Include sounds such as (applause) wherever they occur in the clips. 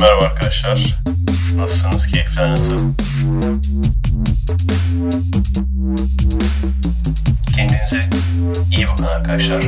Merhaba arkadaşlar. Nasılsınız? Keyifler nasıl? Kendinize iyi bakın arkadaşlar.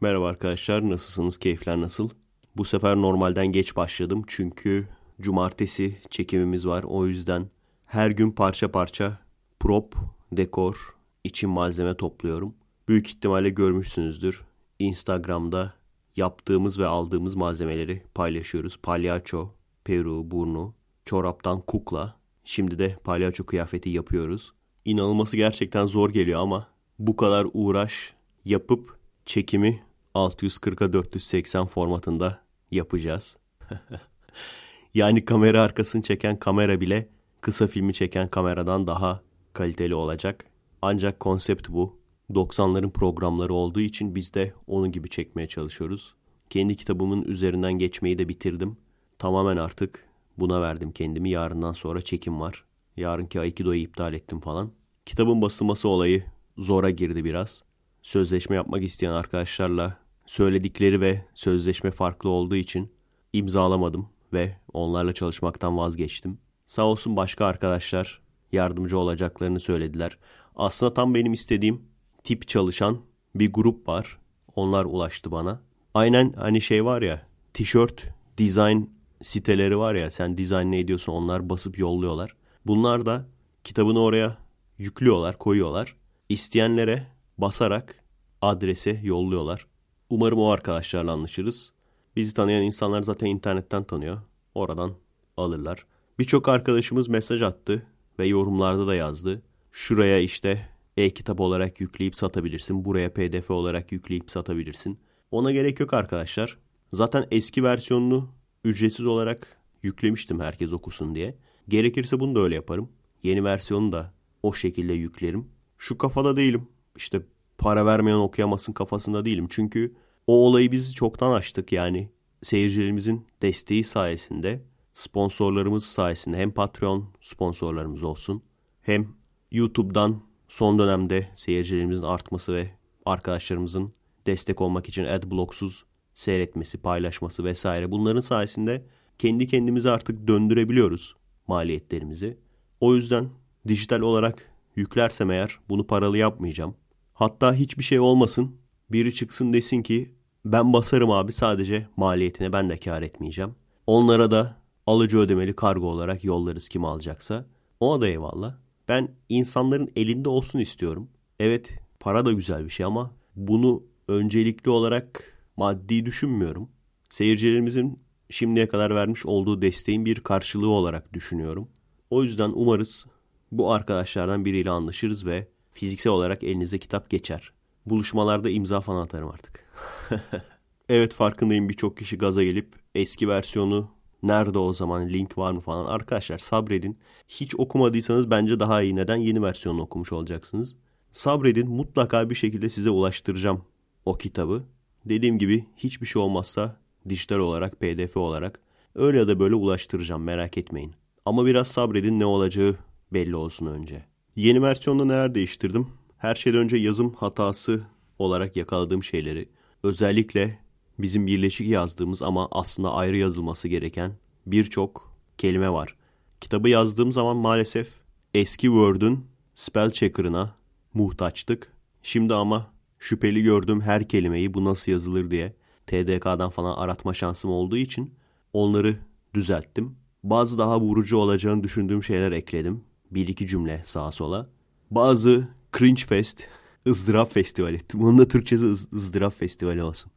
Merhaba arkadaşlar, nasılsınız? Keyifler nasıl? Bu sefer normalden geç başladım çünkü cumartesi çekimimiz var. O yüzden her gün parça parça prop, dekor, için malzeme topluyorum. Büyük ihtimalle görmüşsünüzdür. Instagram'da yaptığımız ve aldığımız malzemeleri paylaşıyoruz. Palyaço, peru, burnu, çoraptan kukla. Şimdi de palyaço kıyafeti yapıyoruz. İnanılması gerçekten zor geliyor ama bu kadar uğraş yapıp çekimi 640'a 480 formatında yapacağız. (laughs) yani kamera arkasını çeken kamera bile kısa filmi çeken kameradan daha kaliteli olacak. Ancak konsept bu. 90'ların programları olduğu için biz de onun gibi çekmeye çalışıyoruz. Kendi kitabımın üzerinden geçmeyi de bitirdim. Tamamen artık buna verdim kendimi. Yarından sonra çekim var. Yarınki Aikido'yu iptal ettim falan. Kitabın basılması olayı zora girdi biraz. Sözleşme yapmak isteyen arkadaşlarla söyledikleri ve sözleşme farklı olduğu için imzalamadım ve onlarla çalışmaktan vazgeçtim. Sağ olsun başka arkadaşlar yardımcı olacaklarını söylediler. Aslında tam benim istediğim tip çalışan bir grup var. Onlar ulaştı bana. Aynen hani şey var ya tişört design siteleri var ya sen dizayn ne ediyorsun onlar basıp yolluyorlar. Bunlar da kitabını oraya yüklüyorlar koyuyorlar. İsteyenlere basarak adrese yolluyorlar. Umarım o arkadaşlarla anlaşırız. Bizi tanıyan insanlar zaten internetten tanıyor. Oradan alırlar. Birçok arkadaşımız mesaj attı ve yorumlarda da yazdı. Şuraya işte e-kitap olarak yükleyip satabilirsin. Buraya pdf olarak yükleyip satabilirsin. Ona gerek yok arkadaşlar. Zaten eski versiyonunu ücretsiz olarak yüklemiştim herkes okusun diye. Gerekirse bunu da öyle yaparım. Yeni versiyonu da o şekilde yüklerim. Şu kafada değilim. İşte para vermeyen okuyamasın kafasında değilim. Çünkü o olayı biz çoktan açtık yani. Seyircilerimizin desteği sayesinde, sponsorlarımız sayesinde hem Patreon sponsorlarımız olsun hem YouTube'dan son dönemde seyircilerimizin artması ve arkadaşlarımızın destek olmak için adblocksuz seyretmesi, paylaşması vesaire bunların sayesinde kendi kendimizi artık döndürebiliyoruz maliyetlerimizi. O yüzden dijital olarak yüklersem eğer bunu paralı yapmayacağım. Hatta hiçbir şey olmasın. Biri çıksın desin ki ben basarım abi sadece maliyetine ben de kar etmeyeceğim. Onlara da alıcı ödemeli kargo olarak yollarız kim alacaksa. Ona da eyvallah. Ben insanların elinde olsun istiyorum. Evet para da güzel bir şey ama bunu öncelikli olarak maddi düşünmüyorum. Seyircilerimizin şimdiye kadar vermiş olduğu desteğin bir karşılığı olarak düşünüyorum. O yüzden umarız bu arkadaşlardan biriyle anlaşırız ve fiziksel olarak elinize kitap geçer. Buluşmalarda imza falan atarım artık. (laughs) evet farkındayım birçok kişi gaza gelip eski versiyonu nerede o zaman link var mı falan. Arkadaşlar sabredin. Hiç okumadıysanız bence daha iyi. Neden? Yeni versiyonunu okumuş olacaksınız. Sabredin mutlaka bir şekilde size ulaştıracağım o kitabı. Dediğim gibi hiçbir şey olmazsa dijital olarak, pdf olarak öyle ya da böyle ulaştıracağım merak etmeyin. Ama biraz sabredin ne olacağı belli olsun önce. Yeni versiyonda neler değiştirdim? Her şeyden önce yazım hatası olarak yakaladığım şeyleri, özellikle bizim birleşik yazdığımız ama aslında ayrı yazılması gereken birçok kelime var. Kitabı yazdığım zaman maalesef eski Word'ün spell checker'ına muhtaçtık. Şimdi ama şüpheli gördüğüm her kelimeyi bu nasıl yazılır diye TDK'dan falan aratma şansım olduğu için onları düzelttim. Bazı daha vurucu olacağını düşündüğüm şeyler ekledim. Bir iki cümle sağa sola. Bazı cringe fest, (laughs) ızdırap festivali. Bunun da Türkçesi ız, ızdırap festivali olsun.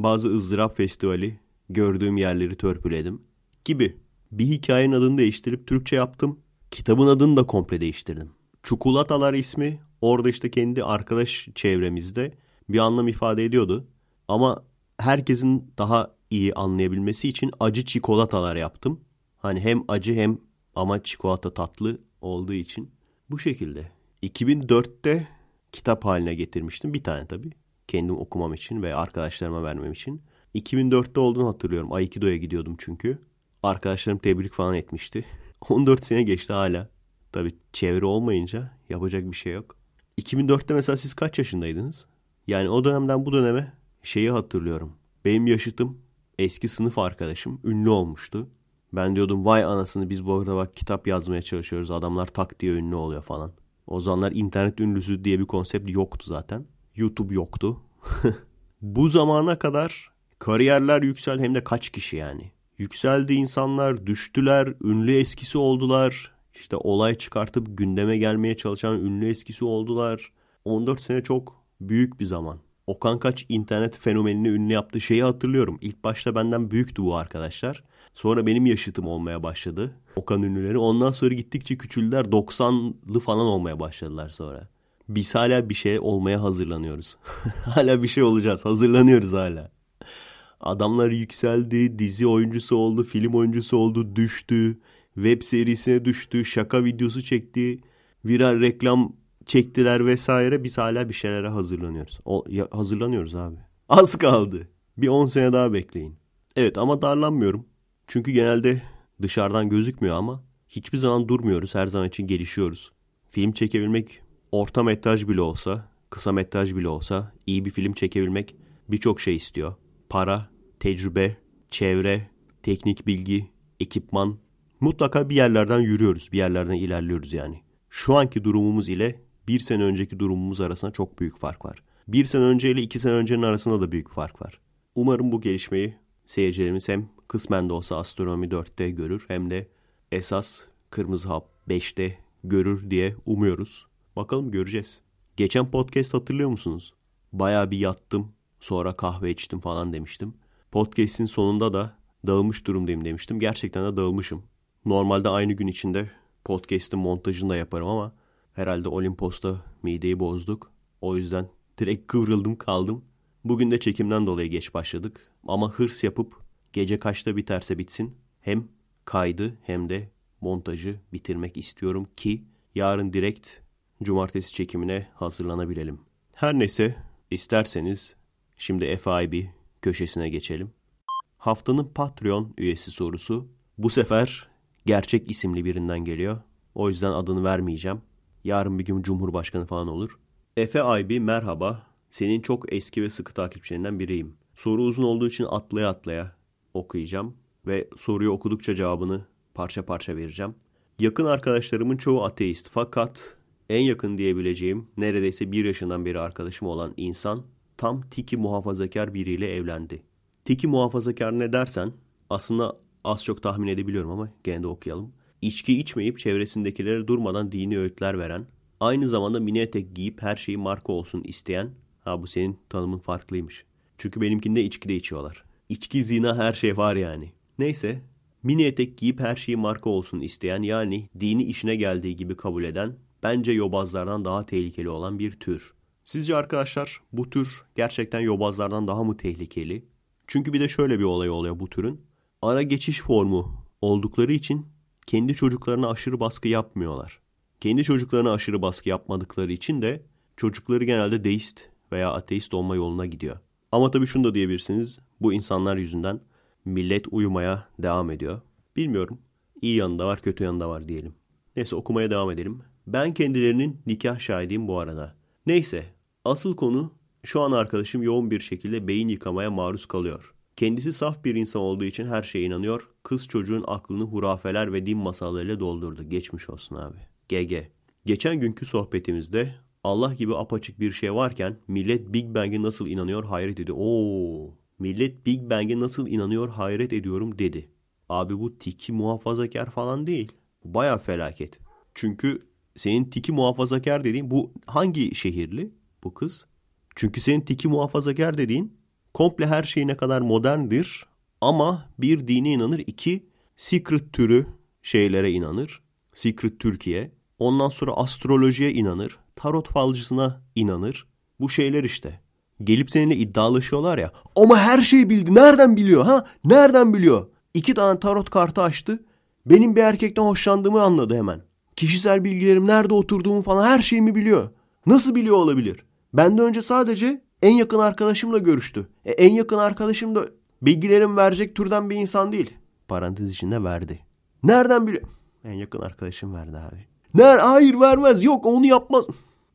Bazı ızdırap festivali gördüğüm yerleri törpüledim gibi. Bir hikayenin adını değiştirip Türkçe yaptım. Kitabın adını da komple değiştirdim. Çikolatalar ismi orada işte kendi arkadaş çevremizde bir anlam ifade ediyordu. Ama herkesin daha iyi anlayabilmesi için acı çikolatalar yaptım. Hani hem acı hem ama çikolata tatlı olduğu için bu şekilde. 2004'te kitap haline getirmiştim. Bir tane tabii. Kendim okumam için ve arkadaşlarıma vermem için. 2004'te olduğunu hatırlıyorum. Aikido'ya gidiyordum çünkü. Arkadaşlarım tebrik falan etmişti. (laughs) 14 sene geçti hala. Tabii çevre olmayınca yapacak bir şey yok. 2004'te mesela siz kaç yaşındaydınız? Yani o dönemden bu döneme şeyi hatırlıyorum. Benim yaşıtım eski sınıf arkadaşım ünlü olmuştu. Ben diyordum vay anasını biz bu arada bak kitap yazmaya çalışıyoruz. Adamlar tak diye ünlü oluyor falan. O zamanlar internet ünlüsü diye bir konsept yoktu zaten. YouTube yoktu. (laughs) bu zamana kadar kariyerler yüksel hem de kaç kişi yani. Yükseldi insanlar, düştüler, ünlü eskisi oldular. İşte olay çıkartıp gündeme gelmeye çalışan ünlü eskisi oldular. 14 sene çok büyük bir zaman. Okan Kaç internet fenomenini ünlü yaptığı şeyi hatırlıyorum. İlk başta benden büyüktü bu arkadaşlar. Sonra benim yaşıtım olmaya başladı. Okan ünlüleri. Ondan sonra gittikçe küçüldüler. 90'lı falan olmaya başladılar sonra. Biz hala bir şey olmaya hazırlanıyoruz. (laughs) hala bir şey olacağız. Hazırlanıyoruz hala. Adamlar yükseldi, dizi oyuncusu oldu, film oyuncusu oldu, düştü. Web serisine düştü, şaka videosu çekti. Viral reklam çektiler vesaire. Biz hala bir şeylere hazırlanıyoruz. O, ya, hazırlanıyoruz abi. Az kaldı. Bir 10 sene daha bekleyin. Evet ama darlanmıyorum. Çünkü genelde dışarıdan gözükmüyor ama hiçbir zaman durmuyoruz. Her zaman için gelişiyoruz. Film çekebilmek orta metraj bile olsa, kısa metraj bile olsa iyi bir film çekebilmek birçok şey istiyor. Para, tecrübe, çevre, teknik bilgi, ekipman. Mutlaka bir yerlerden yürüyoruz, bir yerlerden ilerliyoruz yani. Şu anki durumumuz ile bir sene önceki durumumuz arasında çok büyük fark var. Bir sene önce ile iki sene öncenin arasında da büyük fark var. Umarım bu gelişmeyi seyircilerimiz hem kısmen de olsa Astronomi 4'te görür hem de esas Kırmızı Hap 5'te görür diye umuyoruz. Bakalım göreceğiz. Geçen podcast hatırlıyor musunuz? Baya bir yattım sonra kahve içtim falan demiştim. Podcast'in sonunda da dağılmış durumdayım demiştim. Gerçekten de dağılmışım. Normalde aynı gün içinde podcast'in montajını da yaparım ama herhalde Olimpos'ta mideyi bozduk. O yüzden direkt kıvrıldım kaldım. Bugün de çekimden dolayı geç başladık. Ama hırs yapıp gece kaçta biterse bitsin hem kaydı hem de montajı bitirmek istiyorum ki yarın direkt cumartesi çekimine hazırlanabilelim. Her neyse isterseniz şimdi FIB köşesine geçelim. Haftanın Patreon üyesi sorusu bu sefer gerçek isimli birinden geliyor. O yüzden adını vermeyeceğim. Yarın bir gün Cumhurbaşkanı falan olur. Efe Aybi merhaba. Senin çok eski ve sıkı takipçilerinden biriyim. Soru uzun olduğu için atlaya atlaya okuyacağım ve soruyu okudukça cevabını parça parça vereceğim. Yakın arkadaşlarımın çoğu ateist fakat en yakın diyebileceğim neredeyse bir yaşından beri arkadaşım olan insan tam tiki muhafazakar biriyle evlendi. Tiki muhafazakar ne dersen aslında az çok tahmin edebiliyorum ama gene de okuyalım. İçki içmeyip çevresindekilere durmadan dini öğütler veren, aynı zamanda mini etek giyip her şeyi marka olsun isteyen, ha bu senin tanımın farklıymış. Çünkü benimkinde içki de içiyorlar. İçki, zina her şey var yani. Neyse, mini etek giyip her şeyi marka olsun isteyen yani dini işine geldiği gibi kabul eden, bence yobazlardan daha tehlikeli olan bir tür. Sizce arkadaşlar bu tür gerçekten yobazlardan daha mı tehlikeli? Çünkü bir de şöyle bir olay oluyor bu türün. Ara geçiş formu oldukları için kendi çocuklarına aşırı baskı yapmıyorlar. Kendi çocuklarına aşırı baskı yapmadıkları için de çocukları genelde deist veya ateist olma yoluna gidiyor. Ama tabii şunu da diyebilirsiniz. Bu insanlar yüzünden millet uyumaya devam ediyor. Bilmiyorum. İyi yanı da var, kötü yanı da var diyelim. Neyse okumaya devam edelim. Ben kendilerinin nikah şahidiyim bu arada. Neyse, asıl konu şu an arkadaşım yoğun bir şekilde beyin yıkamaya maruz kalıyor. Kendisi saf bir insan olduğu için her şeye inanıyor. Kız çocuğun aklını hurafeler ve din masallarıyla doldurdu. Geçmiş olsun abi. GG. Geçen günkü sohbetimizde Allah gibi apaçık bir şey varken millet Big Bang'e nasıl inanıyor hayret ediyor. Oo, millet Big Bang'e nasıl inanıyor hayret ediyorum dedi. Abi bu tiki muhafazakar falan değil. Baya felaket. Çünkü senin tiki muhafazakar dediğin bu hangi şehirli bu kız? Çünkü senin tiki muhafazakar dediğin komple her şey ne kadar moderndir ama bir dine inanır. iki secret türü şeylere inanır. Secret Türkiye. Ondan sonra astrolojiye inanır. Tarot falcısına inanır. Bu şeyler işte. Gelip seninle iddialaşıyorlar ya. Ama her şeyi bildi. Nereden biliyor ha? Nereden biliyor? İki tane tarot kartı açtı. Benim bir erkekten hoşlandığımı anladı hemen. Kişisel bilgilerim nerede oturduğumu falan her şeyimi biliyor. Nasıl biliyor olabilir? Benden önce sadece en yakın arkadaşımla görüştü. E, en yakın arkadaşım da bilgilerim verecek türden bir insan değil. Parantez içinde verdi. Nereden biliyor? En yakın arkadaşım verdi abi. Ner hayır vermez. Yok onu yapmaz.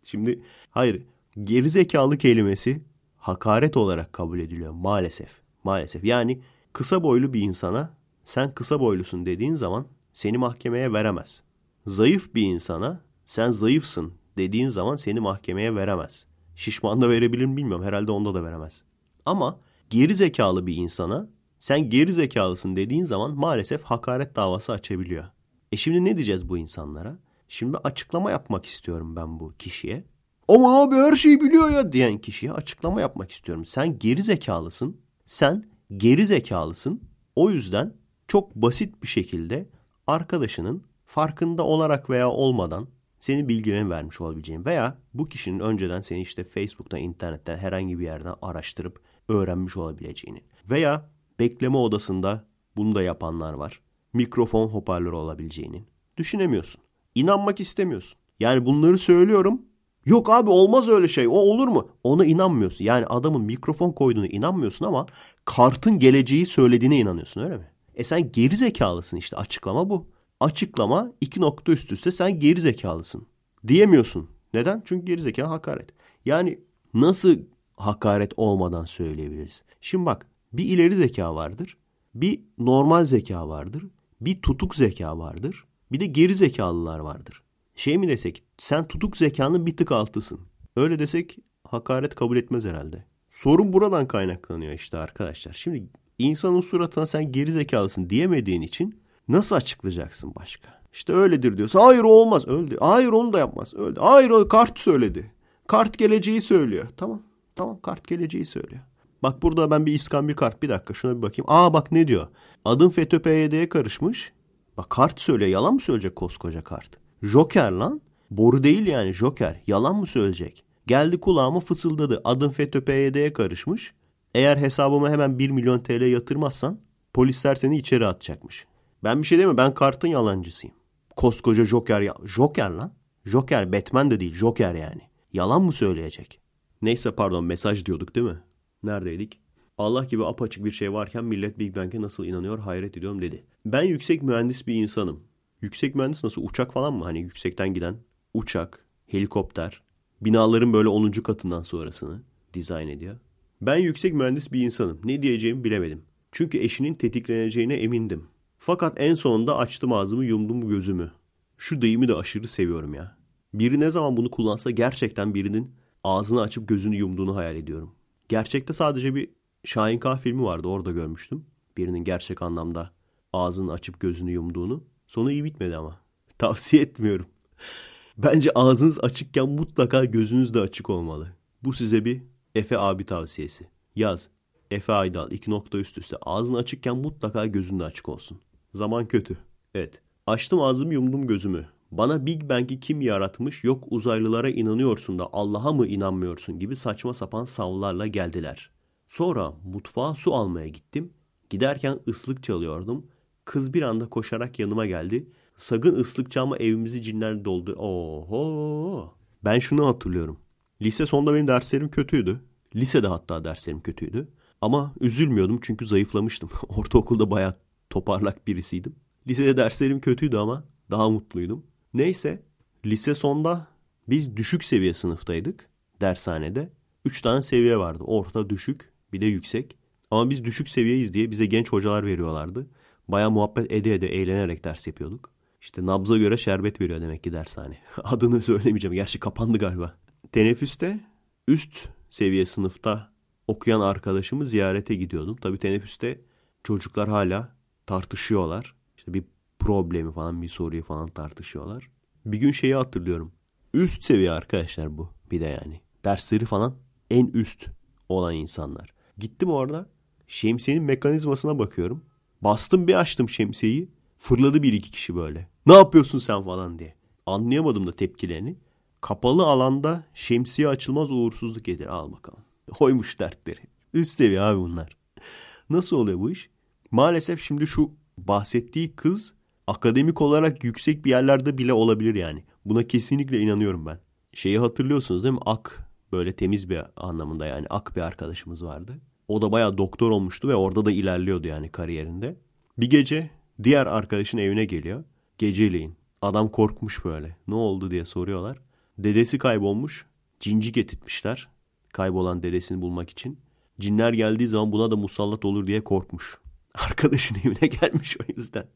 Şimdi hayır gerizekalı kelimesi hakaret olarak kabul ediliyor maalesef. Maalesef. Yani kısa boylu bir insana sen kısa boylusun dediğin zaman seni mahkemeye veremez. Zayıf bir insana sen zayıfsın dediğin zaman seni mahkemeye veremez. Şişman da verebilir mi bilmiyorum. Herhalde onda da veremez. Ama geri zekalı bir insana sen geri zekalısın dediğin zaman maalesef hakaret davası açabiliyor. E şimdi ne diyeceğiz bu insanlara? Şimdi açıklama yapmak istiyorum ben bu kişiye. Ama abi her şeyi biliyor ya diyen kişiye açıklama yapmak istiyorum. Sen geri zekalısın. Sen geri zekalısın. O yüzden çok basit bir şekilde arkadaşının farkında olarak veya olmadan seni bilgilerini vermiş olabileceğin veya bu kişinin önceden seni işte Facebook'tan, internetten herhangi bir yerden araştırıp öğrenmiş olabileceğini veya bekleme odasında bunu da yapanlar var. Mikrofon hoparlörü olabileceğini düşünemiyorsun. İnanmak istemiyorsun. Yani bunları söylüyorum. Yok abi olmaz öyle şey. O olur mu? Ona inanmıyorsun. Yani adamın mikrofon koyduğunu inanmıyorsun ama kartın geleceği söylediğine inanıyorsun öyle mi? E sen geri zekalısın işte açıklama bu. Açıklama iki nokta üst üste sen geri zekalısın. Diyemiyorsun. Neden? Çünkü geri zeka hakaret. Yani nasıl hakaret olmadan söyleyebiliriz? Şimdi bak bir ileri zeka vardır. Bir normal zeka vardır. Bir tutuk zeka vardır. Bir de geri zekalılar vardır. Şey mi desek sen tutuk zekanın bir tık altısın. Öyle desek hakaret kabul etmez herhalde. Sorun buradan kaynaklanıyor işte arkadaşlar. Şimdi insanın suratına sen geri zekalısın diyemediğin için nasıl açıklayacaksın başka? İşte öyledir diyorsa hayır olmaz öldü. Hayır onu da yapmaz öldü. Hayır o kart söyledi. Kart geleceği söylüyor. Tamam tamam kart geleceği söylüyor. Bak burada ben bir iskambil kart bir dakika şuna bir bakayım. Aa bak ne diyor. Adım FETÖ PYD'ye karışmış. Bak kart söylüyor. Yalan mı söyleyecek koskoca kart? Joker lan. Boru değil yani Joker. Yalan mı söyleyecek? Geldi kulağıma fısıldadı. Adım FETÖ PYD'ye karışmış. Eğer hesabıma hemen 1 milyon TL yatırmazsan polisler seni içeri atacakmış. Ben bir şey demiyorum. Ben kartın yalancısıyım. Koskoca Joker ya. Joker lan. Joker Batman de değil. Joker yani. Yalan mı söyleyecek? Neyse pardon mesaj diyorduk değil mi? Neredeydik? Allah gibi apaçık bir şey varken millet Big Bang'e nasıl inanıyor hayret ediyorum dedi. Ben yüksek mühendis bir insanım. Yüksek mühendis nasıl? Uçak falan mı? Hani yüksekten giden uçak, helikopter, binaların böyle 10. katından sonrasını dizayn ediyor. Ben yüksek mühendis bir insanım. Ne diyeceğimi bilemedim. Çünkü eşinin tetikleneceğine emindim. Fakat en sonunda açtım ağzımı yumdum gözümü. Şu deyimi de aşırı seviyorum ya. Biri ne zaman bunu kullansa gerçekten birinin ağzını açıp gözünü yumduğunu hayal ediyorum. Gerçekte sadece bir Şahin K filmi vardı orada görmüştüm. Birinin gerçek anlamda ağzını açıp gözünü yumduğunu. Sonu iyi bitmedi ama. (laughs) Tavsiye etmiyorum. Bence ağzınız açıkken mutlaka gözünüz de açık olmalı. Bu size bir Efe abi tavsiyesi. Yaz. Efe Aydal iki nokta üst üste. Ağzın açıkken mutlaka gözün de açık olsun. Zaman kötü. Evet. Açtım ağzımı yumdum gözümü. Bana Big Bang'i kim yaratmış yok uzaylılara inanıyorsun da Allah'a mı inanmıyorsun gibi saçma sapan savlarla geldiler. Sonra mutfağa su almaya gittim. Giderken ıslık çalıyordum. Kız bir anda koşarak yanıma geldi. Sakın ıslık çalma evimizi cinler doldu. Oho. Ben şunu hatırlıyorum. Lise sonunda benim derslerim kötüydü. Lisede hatta derslerim kötüydü. Ama üzülmüyordum çünkü zayıflamıştım. (laughs) Ortaokulda bayağı toparlak birisiydim. Lisede derslerim kötüydü ama daha mutluydum. Neyse lise sonda biz düşük seviye sınıftaydık dershanede. Üç tane seviye vardı. Orta, düşük, bir de yüksek. Ama biz düşük seviyeyiz diye bize genç hocalar veriyorlardı. Baya muhabbet ede ede eğlenerek ders yapıyorduk. İşte nabza göre şerbet veriyor demek ki dershane. (laughs) Adını söylemeyeceğim. Gerçi kapandı galiba. Teneffüste üst seviye sınıfta okuyan arkadaşımı ziyarete gidiyordum. Tabii teneffüste çocuklar hala tartışıyorlar. İşte bir problemi falan bir soruyu falan tartışıyorlar. Bir gün şeyi hatırlıyorum. Üst seviye arkadaşlar bu bir de yani. Dersleri falan en üst olan insanlar. Gittim orada şemsiyenin mekanizmasına bakıyorum. Bastım bir açtım şemsiyeyi. Fırladı bir iki kişi böyle. Ne yapıyorsun sen falan diye. Anlayamadım da tepkilerini. Kapalı alanda şemsiye açılmaz uğursuzluk gelir. Al bakalım. Hoymuş dertleri. Üst seviye abi bunlar. (laughs) Nasıl oluyor bu iş? Maalesef şimdi şu bahsettiği kız akademik olarak yüksek bir yerlerde bile olabilir yani. Buna kesinlikle inanıyorum ben. Şeyi hatırlıyorsunuz değil mi? Ak böyle temiz bir anlamında yani ak bir arkadaşımız vardı. O da bayağı doktor olmuştu ve orada da ilerliyordu yani kariyerinde. Bir gece diğer arkadaşın evine geliyor. Geceleyin. Adam korkmuş böyle. Ne oldu diye soruyorlar. Dedesi kaybolmuş. Cinci getirtmişler. Kaybolan dedesini bulmak için. Cinler geldiği zaman buna da musallat olur diye korkmuş. Arkadaşın (laughs) evine gelmiş o yüzden.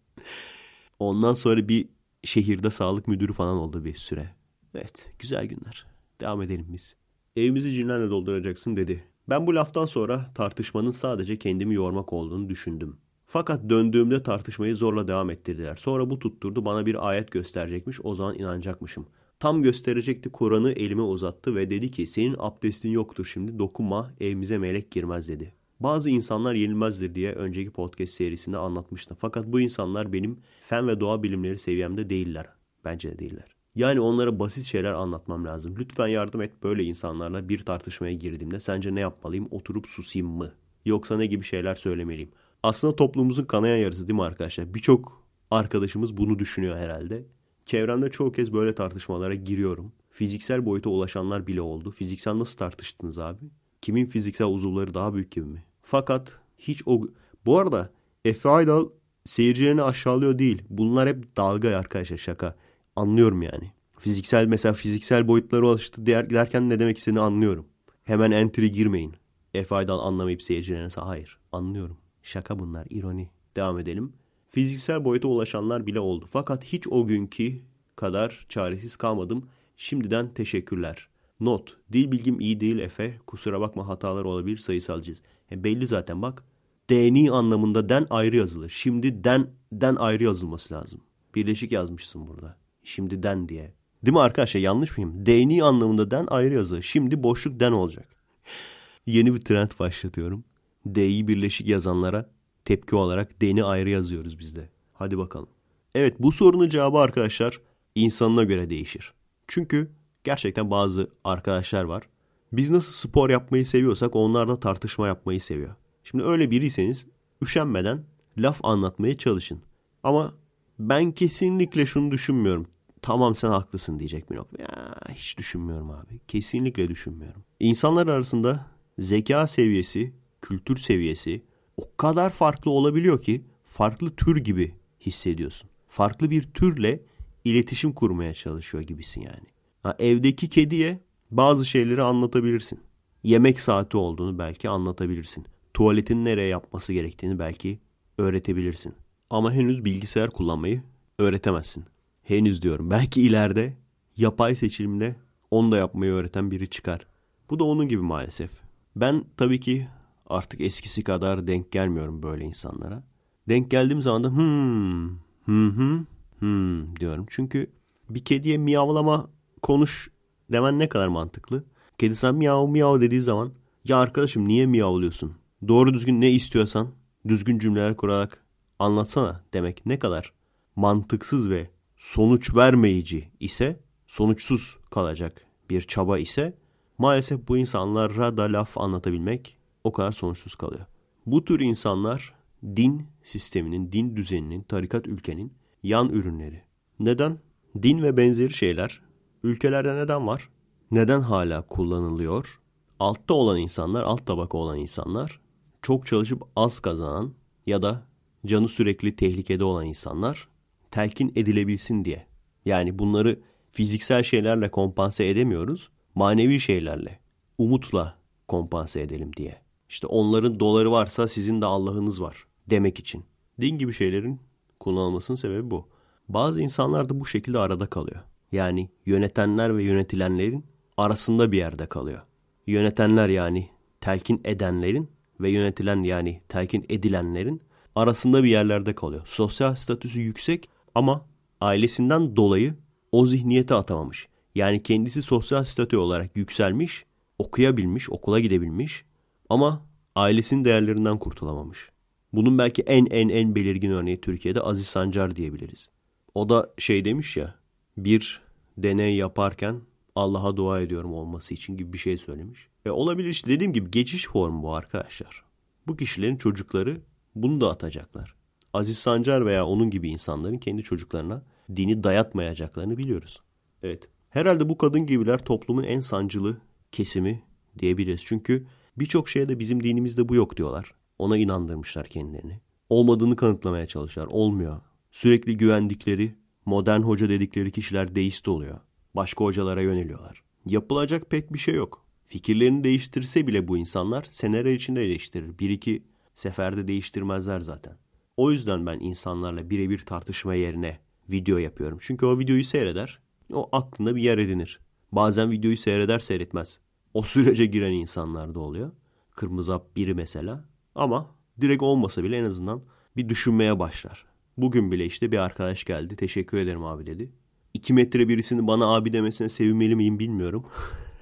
Ondan sonra bir şehirde sağlık müdürü falan oldu bir süre. Evet güzel günler. Devam edelim biz. Evimizi cinlerle dolduracaksın dedi. Ben bu laftan sonra tartışmanın sadece kendimi yormak olduğunu düşündüm. Fakat döndüğümde tartışmayı zorla devam ettirdiler. Sonra bu tutturdu bana bir ayet gösterecekmiş o zaman inanacakmışım. Tam gösterecekti Kur'an'ı elime uzattı ve dedi ki senin abdestin yoktur şimdi dokunma evimize melek girmez dedi. Bazı insanlar yenilmezdir diye önceki podcast serisinde anlatmıştım. Fakat bu insanlar benim fen ve doğa bilimleri seviyemde değiller. Bence de değiller. Yani onlara basit şeyler anlatmam lazım. Lütfen yardım et böyle insanlarla bir tartışmaya girdiğimde sence ne yapmalıyım? Oturup susayım mı? Yoksa ne gibi şeyler söylemeliyim? Aslında toplumumuzun kanayan yarısı değil mi arkadaşlar? Birçok arkadaşımız bunu düşünüyor herhalde. Çevremde çoğu kez böyle tartışmalara giriyorum. Fiziksel boyuta ulaşanlar bile oldu. Fiziksel nasıl tartıştınız abi? Kimin fiziksel uzuvları daha büyük gibi mi? Fakat hiç o... Bu arada Efe Aydal seyircilerini aşağılıyor değil. Bunlar hep dalga arkadaşlar şaka. Anlıyorum yani. Fiziksel mesela fiziksel boyutlara ulaştı derken ne demek istediğini anlıyorum. Hemen entry girmeyin. Efe Aydal anlamayıp seyircilerine hayır anlıyorum. Şaka bunlar ironi. Devam edelim. Fiziksel boyuta ulaşanlar bile oldu. Fakat hiç o günkü kadar çaresiz kalmadım. Şimdiden teşekkürler. Not. Dil bilgim iyi değil Efe. Kusura bakma hatalar olabilir sayısalcıyız. E belli zaten bak. Dni anlamında den ayrı yazılır. Şimdi den, den ayrı yazılması lazım. Birleşik yazmışsın burada. Şimdi den diye. Değil mi arkadaşlar yanlış mıyım? Dni anlamında den ayrı yazılır. Şimdi boşluk den olacak. (laughs) Yeni bir trend başlatıyorum. D'yi birleşik yazanlara tepki olarak D'ni ayrı yazıyoruz biz de. Hadi bakalım. Evet bu sorunun cevabı arkadaşlar insanına göre değişir. Çünkü gerçekten bazı arkadaşlar var. Biz nasıl spor yapmayı seviyorsak onlar da tartışma yapmayı seviyor. Şimdi öyle biriyseniz üşenmeden laf anlatmaya çalışın. Ama ben kesinlikle şunu düşünmüyorum. Tamam sen haklısın diyecek bir nokta. Ya, hiç düşünmüyorum abi. Kesinlikle düşünmüyorum. İnsanlar arasında zeka seviyesi, kültür seviyesi o kadar farklı olabiliyor ki farklı tür gibi hissediyorsun. Farklı bir türle iletişim kurmaya çalışıyor gibisin yani. Evdeki kediye bazı şeyleri anlatabilirsin. Yemek saati olduğunu belki anlatabilirsin. Tuvaletin nereye yapması gerektiğini belki öğretebilirsin. Ama henüz bilgisayar kullanmayı öğretemezsin. Henüz diyorum. Belki ileride yapay seçilimde onu da yapmayı öğreten biri çıkar. Bu da onun gibi maalesef. Ben tabii ki artık eskisi kadar denk gelmiyorum böyle insanlara. Denk geldiğim zaman da hmm, hı hı, hmm diyorum. Çünkü bir kediye miyavlama konuş demen ne kadar mantıklı. Kedi sana miyav miyav dediği zaman ya arkadaşım niye miyavlıyorsun? Doğru düzgün ne istiyorsan düzgün cümleler kurarak anlatsana demek ne kadar mantıksız ve sonuç vermeyici ise sonuçsuz kalacak bir çaba ise maalesef bu insanlara da laf anlatabilmek o kadar sonuçsuz kalıyor. Bu tür insanlar din sisteminin, din düzeninin, tarikat ülkenin yan ürünleri. Neden? Din ve benzeri şeyler ülkelerde neden var? Neden hala kullanılıyor? Altta olan insanlar, alt tabaka olan insanlar, çok çalışıp az kazanan ya da canı sürekli tehlikede olan insanlar telkin edilebilsin diye. Yani bunları fiziksel şeylerle kompanse edemiyoruz, manevi şeylerle, umutla kompanse edelim diye. İşte onların doları varsa sizin de Allah'ınız var demek için. Din gibi şeylerin kullanılmasının sebebi bu. Bazı insanlar da bu şekilde arada kalıyor. Yani yönetenler ve yönetilenlerin arasında bir yerde kalıyor. Yönetenler yani telkin edenlerin ve yönetilen yani telkin edilenlerin arasında bir yerlerde kalıyor. Sosyal statüsü yüksek ama ailesinden dolayı o zihniyete atamamış. Yani kendisi sosyal statü olarak yükselmiş, okuyabilmiş, okula gidebilmiş ama ailesinin değerlerinden kurtulamamış. Bunun belki en en en belirgin örneği Türkiye'de Aziz Sancar diyebiliriz. O da şey demiş ya, bir deney yaparken Allah'a dua ediyorum olması için gibi bir şey söylemiş. E olabilir işte dediğim gibi geçiş formu bu arkadaşlar. Bu kişilerin çocukları bunu da atacaklar. Aziz Sancar veya onun gibi insanların kendi çocuklarına dini dayatmayacaklarını biliyoruz. Evet. Herhalde bu kadın gibiler toplumun en sancılı kesimi diyebiliriz. Çünkü birçok şeyde bizim dinimizde bu yok diyorlar. Ona inandırmışlar kendilerini. Olmadığını kanıtlamaya çalışıyorlar. Olmuyor. Sürekli güvendikleri, modern hoca dedikleri kişiler deist oluyor. Başka hocalara yöneliyorlar. Yapılacak pek bir şey yok. Fikirlerini değiştirse bile bu insanlar seneler içinde değiştirir. Bir iki Seferde değiştirmezler zaten. O yüzden ben insanlarla birebir tartışma yerine video yapıyorum. Çünkü o videoyu seyreder, o aklında bir yer edinir. Bazen videoyu seyreder seyretmez. O sürece giren insanlar da oluyor. Kırmızı hap biri mesela. Ama direkt olmasa bile en azından bir düşünmeye başlar. Bugün bile işte bir arkadaş geldi. Teşekkür ederim abi dedi. İki metre birisini bana abi demesine sevinmeli miyim bilmiyorum.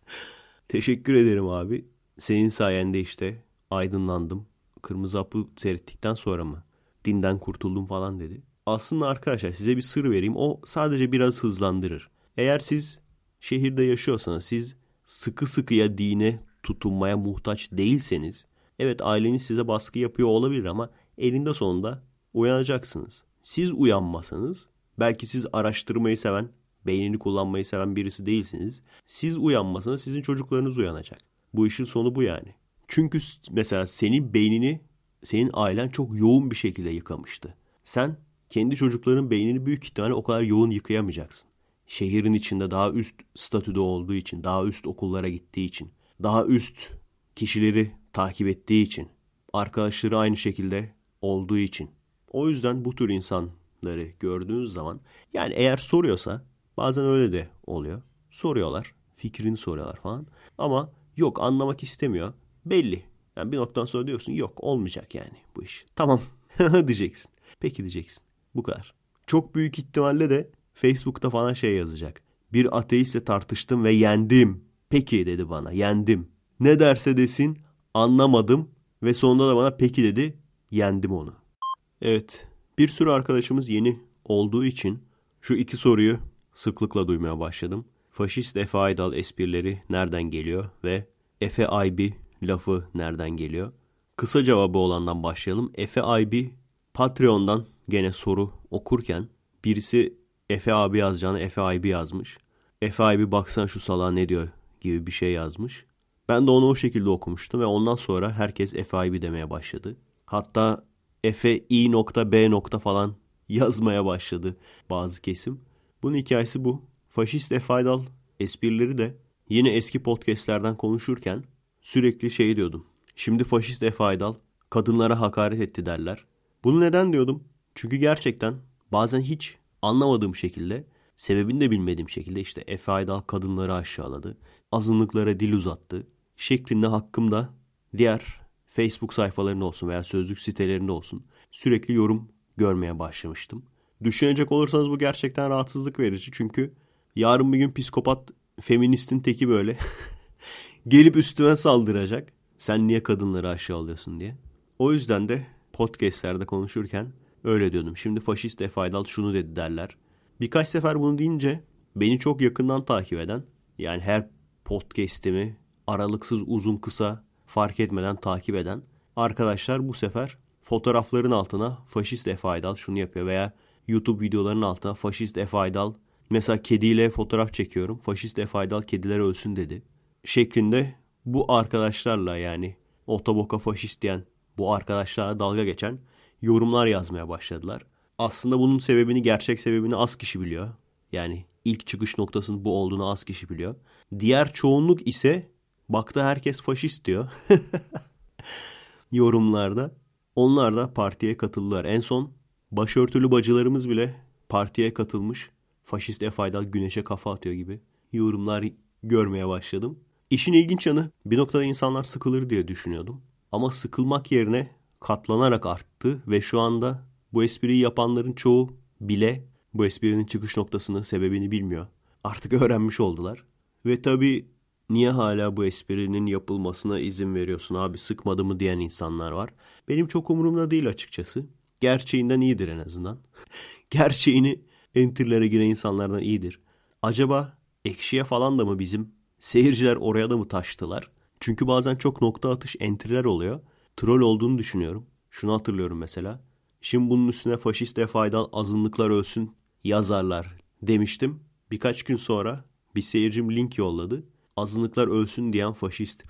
(laughs) Teşekkür ederim abi. Senin sayende işte aydınlandım. Kırmızı hapı seyrettikten sonra mı? Dinden kurtuldum falan dedi. Aslında arkadaşlar size bir sır vereyim. O sadece biraz hızlandırır. Eğer siz şehirde yaşıyorsanız siz sıkı sıkıya dine tutunmaya muhtaç değilseniz evet aileniz size baskı yapıyor olabilir ama elinde sonunda uyanacaksınız. Siz uyanmasanız belki siz araştırmayı seven, beynini kullanmayı seven birisi değilsiniz. Siz uyanmasanız sizin çocuklarınız uyanacak. Bu işin sonu bu yani. Çünkü mesela senin beynini senin ailen çok yoğun bir şekilde yıkamıştı. Sen kendi çocukların beynini büyük ihtimalle o kadar yoğun yıkayamayacaksın. Şehrin içinde daha üst statüde olduğu için, daha üst okullara gittiği için, daha üst kişileri takip ettiği için, arkadaşları aynı şekilde olduğu için. O yüzden bu tür insanları gördüğünüz zaman yani eğer soruyorsa bazen öyle de oluyor. Soruyorlar, fikrini soruyorlar falan. Ama yok anlamak istemiyor. Belli. Yani bir noktadan sonra diyorsun yok olmayacak yani bu iş. Tamam (laughs) diyeceksin. Peki diyeceksin. Bu kadar. Çok büyük ihtimalle de Facebook'ta falan şey yazacak. Bir ateistle tartıştım ve yendim. Peki dedi bana yendim. Ne derse desin anlamadım ve sonunda da bana peki dedi yendim onu. Evet bir sürü arkadaşımız yeni olduğu için şu iki soruyu sıklıkla duymaya başladım. Faşist Efe Aydal esprileri nereden geliyor ve Efe Aybi lafı nereden geliyor? Kısa cevabı olandan başlayalım. Efe Aybi Patreon'dan gene soru okurken birisi Efe abi yazacağını Efe Aybi yazmış. Efe Aybi baksan şu sala ne diyor gibi bir şey yazmış. Ben de onu o şekilde okumuştum ve ondan sonra herkes Efe Aybi demeye başladı. Hatta Efe i nokta b nokta falan yazmaya başladı bazı kesim. Bunun hikayesi bu. Faşist Efe Aydal esprileri de yine eski podcastlerden konuşurken sürekli şey diyordum. Şimdi faşist Efe Aydal kadınlara hakaret etti derler. Bunu neden diyordum? Çünkü gerçekten bazen hiç anlamadığım şekilde, sebebini de bilmediğim şekilde işte Efe Aydal kadınları aşağıladı, azınlıklara dil uzattı şeklinde hakkımda diğer Facebook sayfalarında olsun veya sözlük sitelerinde olsun sürekli yorum görmeye başlamıştım. Düşünecek olursanız bu gerçekten rahatsızlık verici çünkü yarın bir gün psikopat feministin teki böyle (laughs) gelip üstüme saldıracak. Sen niye kadınları aşağılıyorsun diye. O yüzden de podcastlerde konuşurken öyle diyordum. Şimdi faşist Efe Aydal şunu dedi derler. Birkaç sefer bunu deyince beni çok yakından takip eden yani her podcast'imi aralıksız uzun kısa fark etmeden takip eden arkadaşlar bu sefer fotoğrafların altına faşist Efe Aydal şunu yapıyor veya YouTube videolarının altına faşist Efe Aydal mesela kediyle fotoğraf çekiyorum. Faşist Efe Aydal kediler ölsün dedi. Şeklinde bu arkadaşlarla yani otoboka faşist diyen bu arkadaşlarla dalga geçen yorumlar yazmaya başladılar. Aslında bunun sebebini, gerçek sebebini az kişi biliyor. Yani ilk çıkış noktasının bu olduğunu az kişi biliyor. Diğer çoğunluk ise baktı herkes faşist diyor. (laughs) Yorumlarda. Onlar da partiye katıldılar. En son başörtülü bacılarımız bile partiye katılmış. Faşist Efaydal güneşe kafa atıyor gibi yorumlar görmeye başladım. İşin ilginç yanı bir noktada insanlar sıkılır diye düşünüyordum. Ama sıkılmak yerine katlanarak arttı ve şu anda bu espriyi yapanların çoğu bile bu esprinin çıkış noktasını, sebebini bilmiyor. Artık öğrenmiş oldular. Ve tabii niye hala bu esprinin yapılmasına izin veriyorsun abi sıkmadı mı diyen insanlar var. Benim çok umurumda değil açıkçası. Gerçeğinden iyidir en azından. (laughs) Gerçeğini enterlere giren insanlardan iyidir. Acaba ekşiye falan da mı bizim seyirciler oraya da mı taştılar? Çünkü bazen çok nokta atış entriler oluyor. Troll olduğunu düşünüyorum. Şunu hatırlıyorum mesela. Şimdi bunun üstüne faşist ve faydalı azınlıklar ölsün yazarlar demiştim. Birkaç gün sonra bir seyircim link yolladı. Azınlıklar ölsün diyen faşist.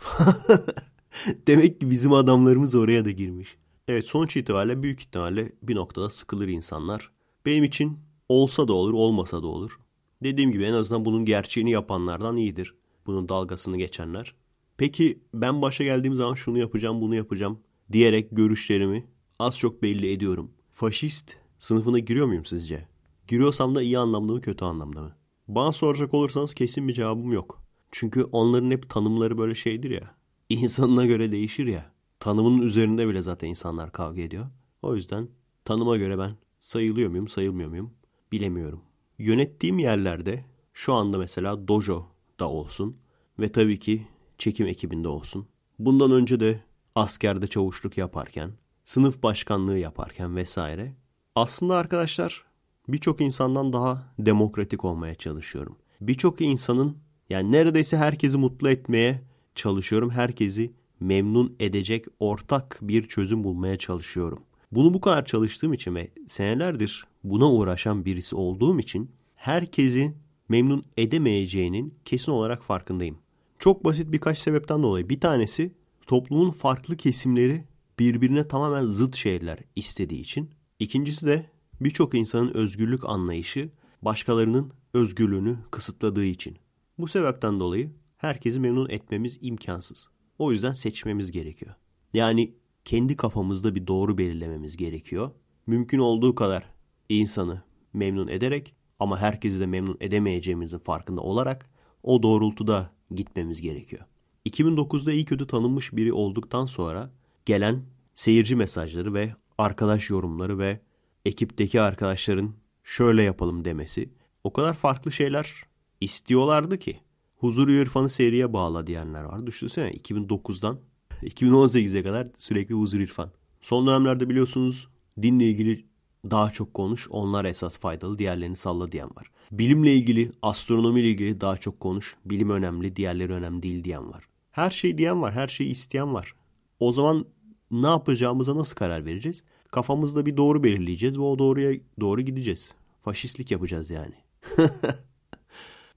(laughs) Demek ki bizim adamlarımız oraya da girmiş. Evet sonuç itibariyle büyük ihtimalle bir noktada sıkılır insanlar. Benim için olsa da olur olmasa da olur. Dediğim gibi en azından bunun gerçeğini yapanlardan iyidir. Bunun dalgasını geçenler. Peki ben başa geldiğim zaman şunu yapacağım bunu yapacağım diyerek görüşlerimi az çok belli ediyorum. Faşist sınıfına giriyor muyum sizce? Giriyorsam da iyi anlamda mı kötü anlamda mı? Bana soracak olursanız kesin bir cevabım yok. Çünkü onların hep tanımları böyle şeydir ya. İnsanına göre değişir ya. Tanımının üzerinde bile zaten insanlar kavga ediyor. O yüzden tanıma göre ben sayılıyor muyum sayılmıyor muyum bilemiyorum. Yönettiğim yerlerde şu anda mesela dojo da olsun ve tabii ki çekim ekibinde olsun. Bundan önce de askerde çavuşluk yaparken, sınıf başkanlığı yaparken vesaire. Aslında arkadaşlar birçok insandan daha demokratik olmaya çalışıyorum. Birçok insanın yani neredeyse herkesi mutlu etmeye çalışıyorum. Herkesi memnun edecek ortak bir çözüm bulmaya çalışıyorum. Bunu bu kadar çalıştığım için ve senelerdir buna uğraşan birisi olduğum için herkesi memnun edemeyeceğinin kesin olarak farkındayım. Çok basit birkaç sebepten dolayı. Bir tanesi toplumun farklı kesimleri birbirine tamamen zıt şeyler istediği için. İkincisi de birçok insanın özgürlük anlayışı başkalarının özgürlüğünü kısıtladığı için. Bu sebepten dolayı herkesi memnun etmemiz imkansız. O yüzden seçmemiz gerekiyor. Yani kendi kafamızda bir doğru belirlememiz gerekiyor. Mümkün olduğu kadar insanı memnun ederek ama herkesi de memnun edemeyeceğimizin farkında olarak o doğrultuda gitmemiz gerekiyor. 2009'da iyi kötü tanınmış biri olduktan sonra gelen seyirci mesajları ve arkadaş yorumları ve ekipteki arkadaşların şöyle yapalım demesi o kadar farklı şeyler istiyorlardı ki. Huzur İrfan'ı seriye bağla diyenler var. Düşünsene 2009'dan 2018'e (laughs) kadar sürekli Huzur İrfan. Son dönemlerde biliyorsunuz dinle ilgili daha çok konuş, onlar esas faydalı, diğerlerini salla diyen var. Bilimle ilgili, astronomiyle ilgili daha çok konuş, bilim önemli, diğerleri önemli değil diyen var. Her şey diyen var, her şeyi isteyen var. O zaman ne yapacağımıza nasıl karar vereceğiz? Kafamızda bir doğru belirleyeceğiz ve o doğruya doğru gideceğiz. Faşistlik yapacağız yani. (laughs)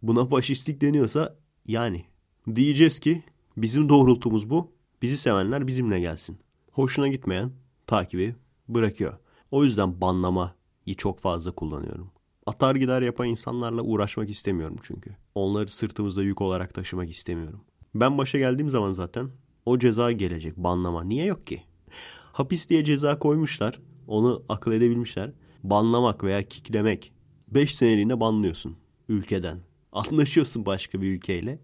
Buna faşistlik deniyorsa yani diyeceğiz ki bizim doğrultumuz bu. Bizi sevenler bizimle gelsin. Hoşuna gitmeyen takibi bırakıyor. O yüzden banlamayı çok fazla kullanıyorum. Atar gider yapan insanlarla uğraşmak istemiyorum çünkü. Onları sırtımızda yük olarak taşımak istemiyorum. Ben başa geldiğim zaman zaten o ceza gelecek banlama. Niye yok ki? Hapis diye ceza koymuşlar. Onu akıl edebilmişler. Banlamak veya kiklemek. 5 seneliğine banlıyorsun ülkeden. Anlaşıyorsun başka bir ülkeyle.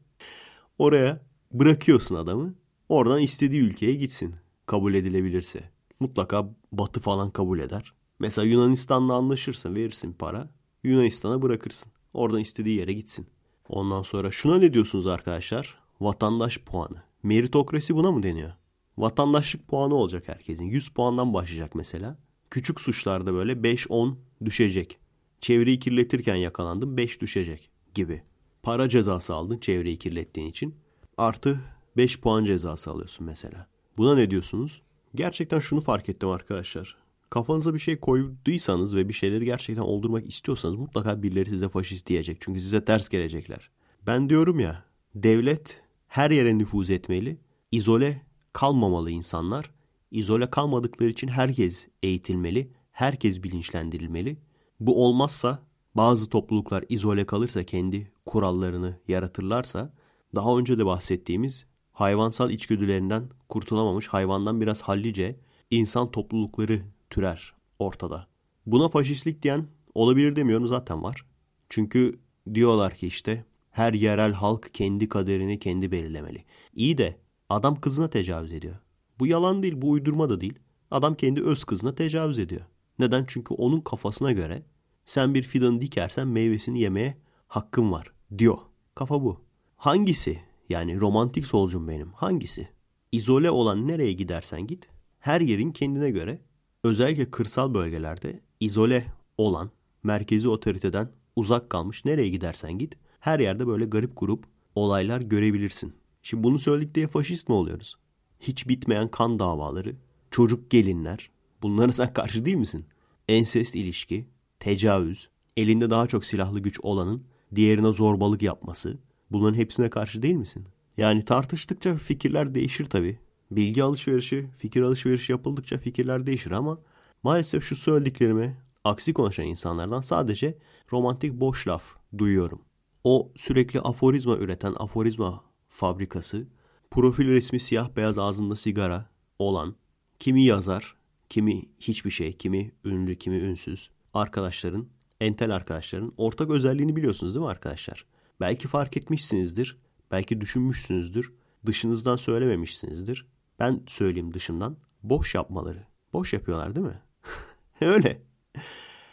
Oraya bırakıyorsun adamı. Oradan istediği ülkeye gitsin. Kabul edilebilirse. Mutlaka Batı falan kabul eder. Mesela Yunanistan'la anlaşırsın, verirsin para. Yunanistan'a bırakırsın. Oradan istediği yere gitsin. Ondan sonra şuna ne diyorsunuz arkadaşlar? Vatandaş puanı. Meritokrasi buna mı deniyor? Vatandaşlık puanı olacak herkesin. 100 puandan başlayacak mesela. Küçük suçlarda böyle 5-10 düşecek. Çevreyi kirletirken yakalandım 5 düşecek gibi. Para cezası aldın çevreyi kirlettiğin için. Artı 5 puan cezası alıyorsun mesela. Buna ne diyorsunuz? Gerçekten şunu fark ettim arkadaşlar. Kafanıza bir şey koyduysanız ve bir şeyleri gerçekten oldurmak istiyorsanız mutlaka birileri size faşist diyecek. Çünkü size ters gelecekler. Ben diyorum ya devlet her yere nüfuz etmeli. İzole kalmamalı insanlar. İzole kalmadıkları için herkes eğitilmeli. Herkes bilinçlendirilmeli. Bu olmazsa bazı topluluklar izole kalırsa kendi kurallarını yaratırlarsa daha önce de bahsettiğimiz hayvansal içgüdülerinden kurtulamamış hayvandan biraz hallice insan toplulukları türer ortada. Buna faşistlik diyen olabilir demiyorum zaten var. Çünkü diyorlar ki işte her yerel halk kendi kaderini kendi belirlemeli. İyi de adam kızına tecavüz ediyor. Bu yalan değil, bu uydurma da değil. Adam kendi öz kızına tecavüz ediyor. Neden? Çünkü onun kafasına göre sen bir fidanı dikersen meyvesini yemeye hakkın var diyor. Kafa bu. Hangisi yani romantik solcum benim hangisi? İzole olan nereye gidersen git her yerin kendine göre özellikle kırsal bölgelerde izole olan merkezi otoriteden uzak kalmış nereye gidersen git her yerde böyle garip grup olaylar görebilirsin. Şimdi bunu söyledik diye faşist mi oluyoruz? Hiç bitmeyen kan davaları, çocuk gelinler bunlara sen karşı değil misin? Ensest ilişki, tecavüz, elinde daha çok silahlı güç olanın diğerine zorbalık yapması bunların hepsine karşı değil misin? Yani tartıştıkça fikirler değişir tabii. Bilgi alışverişi, fikir alışverişi yapıldıkça fikirler değişir ama maalesef şu söylediklerimi aksi konuşan insanlardan sadece romantik boş laf duyuyorum. O sürekli aforizma üreten aforizma fabrikası, profil resmi siyah beyaz ağzında sigara olan kimi yazar, kimi hiçbir şey, kimi ünlü, kimi ünsüz arkadaşların, entel arkadaşların ortak özelliğini biliyorsunuz değil mi arkadaşlar? Belki fark etmişsinizdir, belki düşünmüşsünüzdür, dışınızdan söylememişsinizdir. Ben söyleyeyim dışımdan. Boş yapmaları. Boş yapıyorlar değil mi? (laughs) Öyle.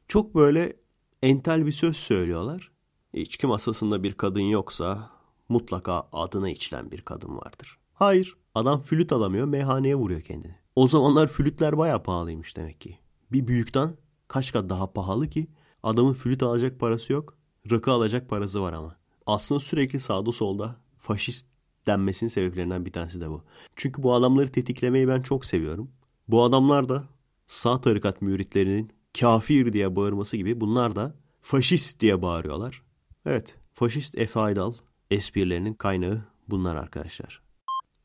Çok böyle entel bir söz söylüyorlar. İçki masasında bir kadın yoksa mutlaka adına içilen bir kadın vardır. Hayır. Adam flüt alamıyor meyhaneye vuruyor kendini. O zamanlar flütler baya pahalıymış demek ki. Bir büyükten kaç kat daha pahalı ki adamın flüt alacak parası yok. Rakı alacak parası var ama. Aslında sürekli sağda solda faşist denmesinin sebeplerinden bir tanesi de bu. Çünkü bu adamları tetiklemeyi ben çok seviyorum. Bu adamlar da sağ tarikat müritlerinin kafir diye bağırması gibi bunlar da faşist diye bağırıyorlar. Evet, faşist Efe Aydal esprilerinin kaynağı bunlar arkadaşlar.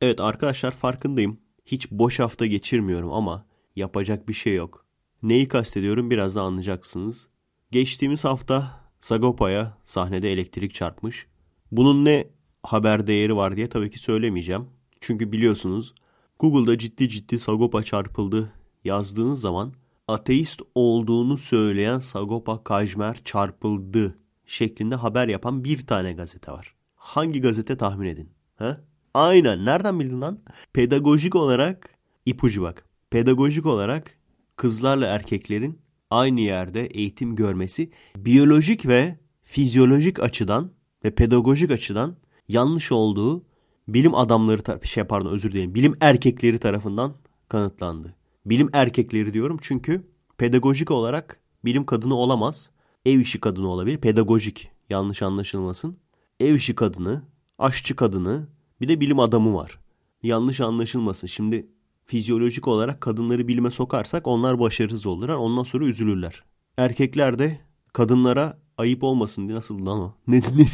Evet arkadaşlar farkındayım. Hiç boş hafta geçirmiyorum ama yapacak bir şey yok. Neyi kastediyorum biraz da anlayacaksınız. Geçtiğimiz hafta Sagopa'ya sahnede elektrik çarpmış. Bunun ne haber değeri var diye tabii ki söylemeyeceğim. Çünkü biliyorsunuz Google'da ciddi ciddi Sagopa çarpıldı yazdığınız zaman ateist olduğunu söyleyen Sagopa Kajmer çarpıldı şeklinde haber yapan bir tane gazete var. Hangi gazete tahmin edin? Ha? Aynen. Nereden bildin lan? Pedagojik olarak ipucu bak. Pedagojik olarak kızlarla erkeklerin aynı yerde eğitim görmesi biyolojik ve fizyolojik açıdan ve pedagojik açıdan yanlış olduğu bilim adamları şey pardon özür dilerim bilim erkekleri tarafından kanıtlandı. Bilim erkekleri diyorum çünkü pedagojik olarak bilim kadını olamaz. Ev işi kadını olabilir. Pedagojik yanlış anlaşılmasın. Ev işi kadını, aşçı kadını, bir de bilim adamı var. Yanlış anlaşılmasın. Şimdi fizyolojik olarak kadınları bilime sokarsak onlar başarısız olurlar. Ondan sonra üzülürler. Erkekler de kadınlara ayıp olmasın diye nasıl lan o? (laughs) Ne ne?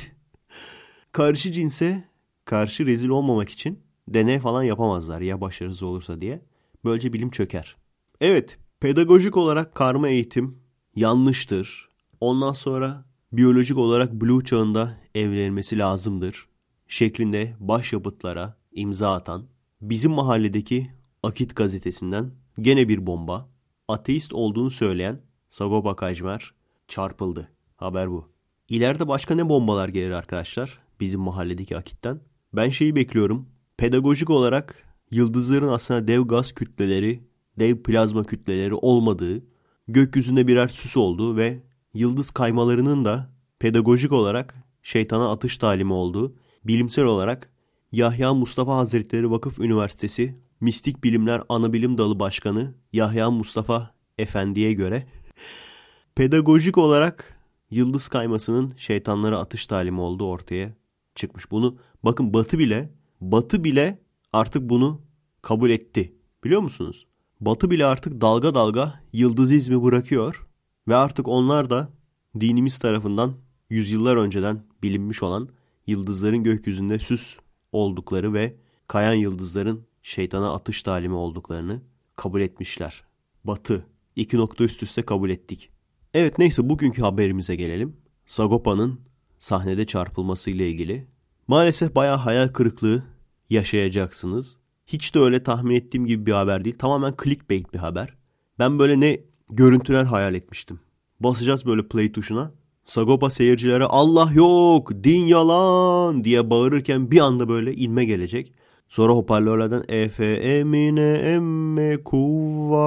Karşı cinse karşı rezil olmamak için deney falan yapamazlar ya başarısız olursa diye. Böylece bilim çöker. Evet, pedagojik olarak karma eğitim yanlıştır. Ondan sonra biyolojik olarak blue çağında evlenmesi lazımdır şeklinde başyapıtlara imza atan bizim mahalledeki Akit gazetesinden gene bir bomba ateist olduğunu söyleyen Sagopa Kajmer çarpıldı. Haber bu. İleride başka ne bombalar gelir arkadaşlar bizim mahalledeki Akit'ten? Ben şeyi bekliyorum. Pedagojik olarak yıldızların aslında dev gaz kütleleri, dev plazma kütleleri olmadığı, gökyüzünde birer süs olduğu ve yıldız kaymalarının da pedagojik olarak şeytana atış talimi olduğu bilimsel olarak Yahya Mustafa Hazretleri Vakıf Üniversitesi Mistik Bilimler Anabilim Dalı Başkanı Yahya Mustafa Efendi'ye göre pedagojik olarak yıldız kaymasının şeytanlara atış talimi olduğu ortaya çıkmış. Bunu bakın Batı bile Batı bile artık bunu kabul etti. Biliyor musunuz? Batı bile artık dalga dalga yıldızizmi bırakıyor ve artık onlar da dinimiz tarafından yüzyıllar önceden bilinmiş olan yıldızların gökyüzünde süs oldukları ve kayan yıldızların şeytana atış talimi olduklarını kabul etmişler. Batı. iki nokta üst üste kabul ettik. Evet neyse bugünkü haberimize gelelim. Sagopa'nın sahnede çarpılması ile ilgili. Maalesef bayağı hayal kırıklığı yaşayacaksınız. Hiç de öyle tahmin ettiğim gibi bir haber değil. Tamamen clickbait bir haber. Ben böyle ne görüntüler hayal etmiştim. Basacağız böyle play tuşuna. Sagopa seyircilere Allah yok, din yalan diye bağırırken bir anda böyle inme gelecek. Sonra hoparlörlerden Efe emine emme kuva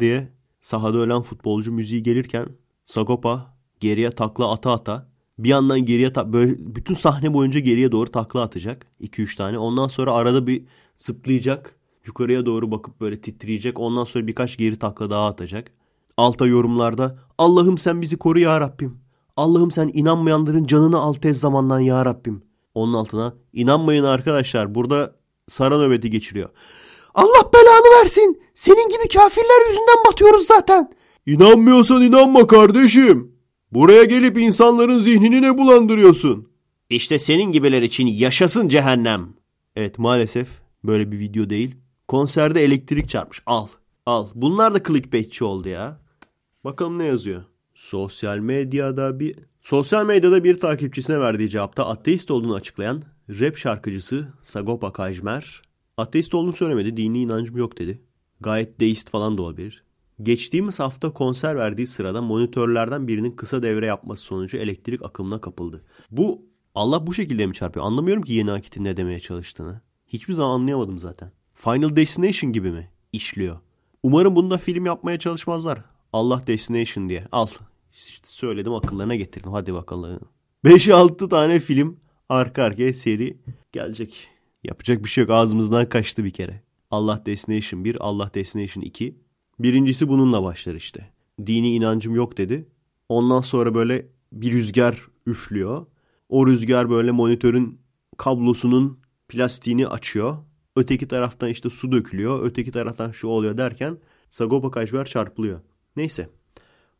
diye sahada ölen futbolcu müziği gelirken Sagopa geriye takla ata ata bir yandan geriye böyle bütün sahne boyunca geriye doğru takla atacak 2-3 tane. Ondan sonra arada bir zıplayacak. Yukarıya doğru bakıp böyle titreyecek. Ondan sonra birkaç geri takla daha atacak. Alta yorumlarda Allah'ım sen bizi koru ya Rabbim. Allah'ım sen inanmayanların canını al tez zamandan ya Rabbim. Onun altına inanmayın arkadaşlar burada sara nöbeti geçiriyor. Allah belanı versin. Senin gibi kafirler yüzünden batıyoruz zaten. İnanmıyorsan inanma kardeşim. Buraya gelip insanların zihnini ne bulandırıyorsun? İşte senin gibiler için yaşasın cehennem. Evet maalesef böyle bir video değil. Konserde elektrik çarpmış. Al. Al. Bunlar da clickbaitçi oldu ya. Bakalım ne yazıyor. Sosyal medyada bir sosyal medyada bir takipçisine verdiği cevapta ateist olduğunu açıklayan rap şarkıcısı Sagopa Kajmer Ateist olduğunu söylemedi. Dini inancım yok dedi. Gayet deist falan da olabilir. Geçtiğimiz hafta konser verdiği sırada monitörlerden birinin kısa devre yapması sonucu elektrik akımına kapıldı. Bu Allah bu şekilde mi çarpıyor? Anlamıyorum ki yeni akitin ne demeye çalıştığını. Hiçbir zaman anlayamadım zaten. Final Destination gibi mi işliyor? Umarım bunda film yapmaya çalışmazlar. Allah Destination diye. Al. İşte söyledim akıllarına getirdim. Hadi bakalım. 5-6 tane film arka arkaya seri gelecek. Yapacak bir şey yok. Ağzımızdan kaçtı bir kere. Allah Destination 1, Allah Destination 2. Birincisi bununla başlar işte. Dini inancım yok dedi. Ondan sonra böyle bir rüzgar üflüyor. O rüzgar böyle monitörün kablosunun plastiğini açıyor. Öteki taraftan işte su dökülüyor. Öteki taraftan şu oluyor derken Sagopa Kajmer çarpılıyor. Neyse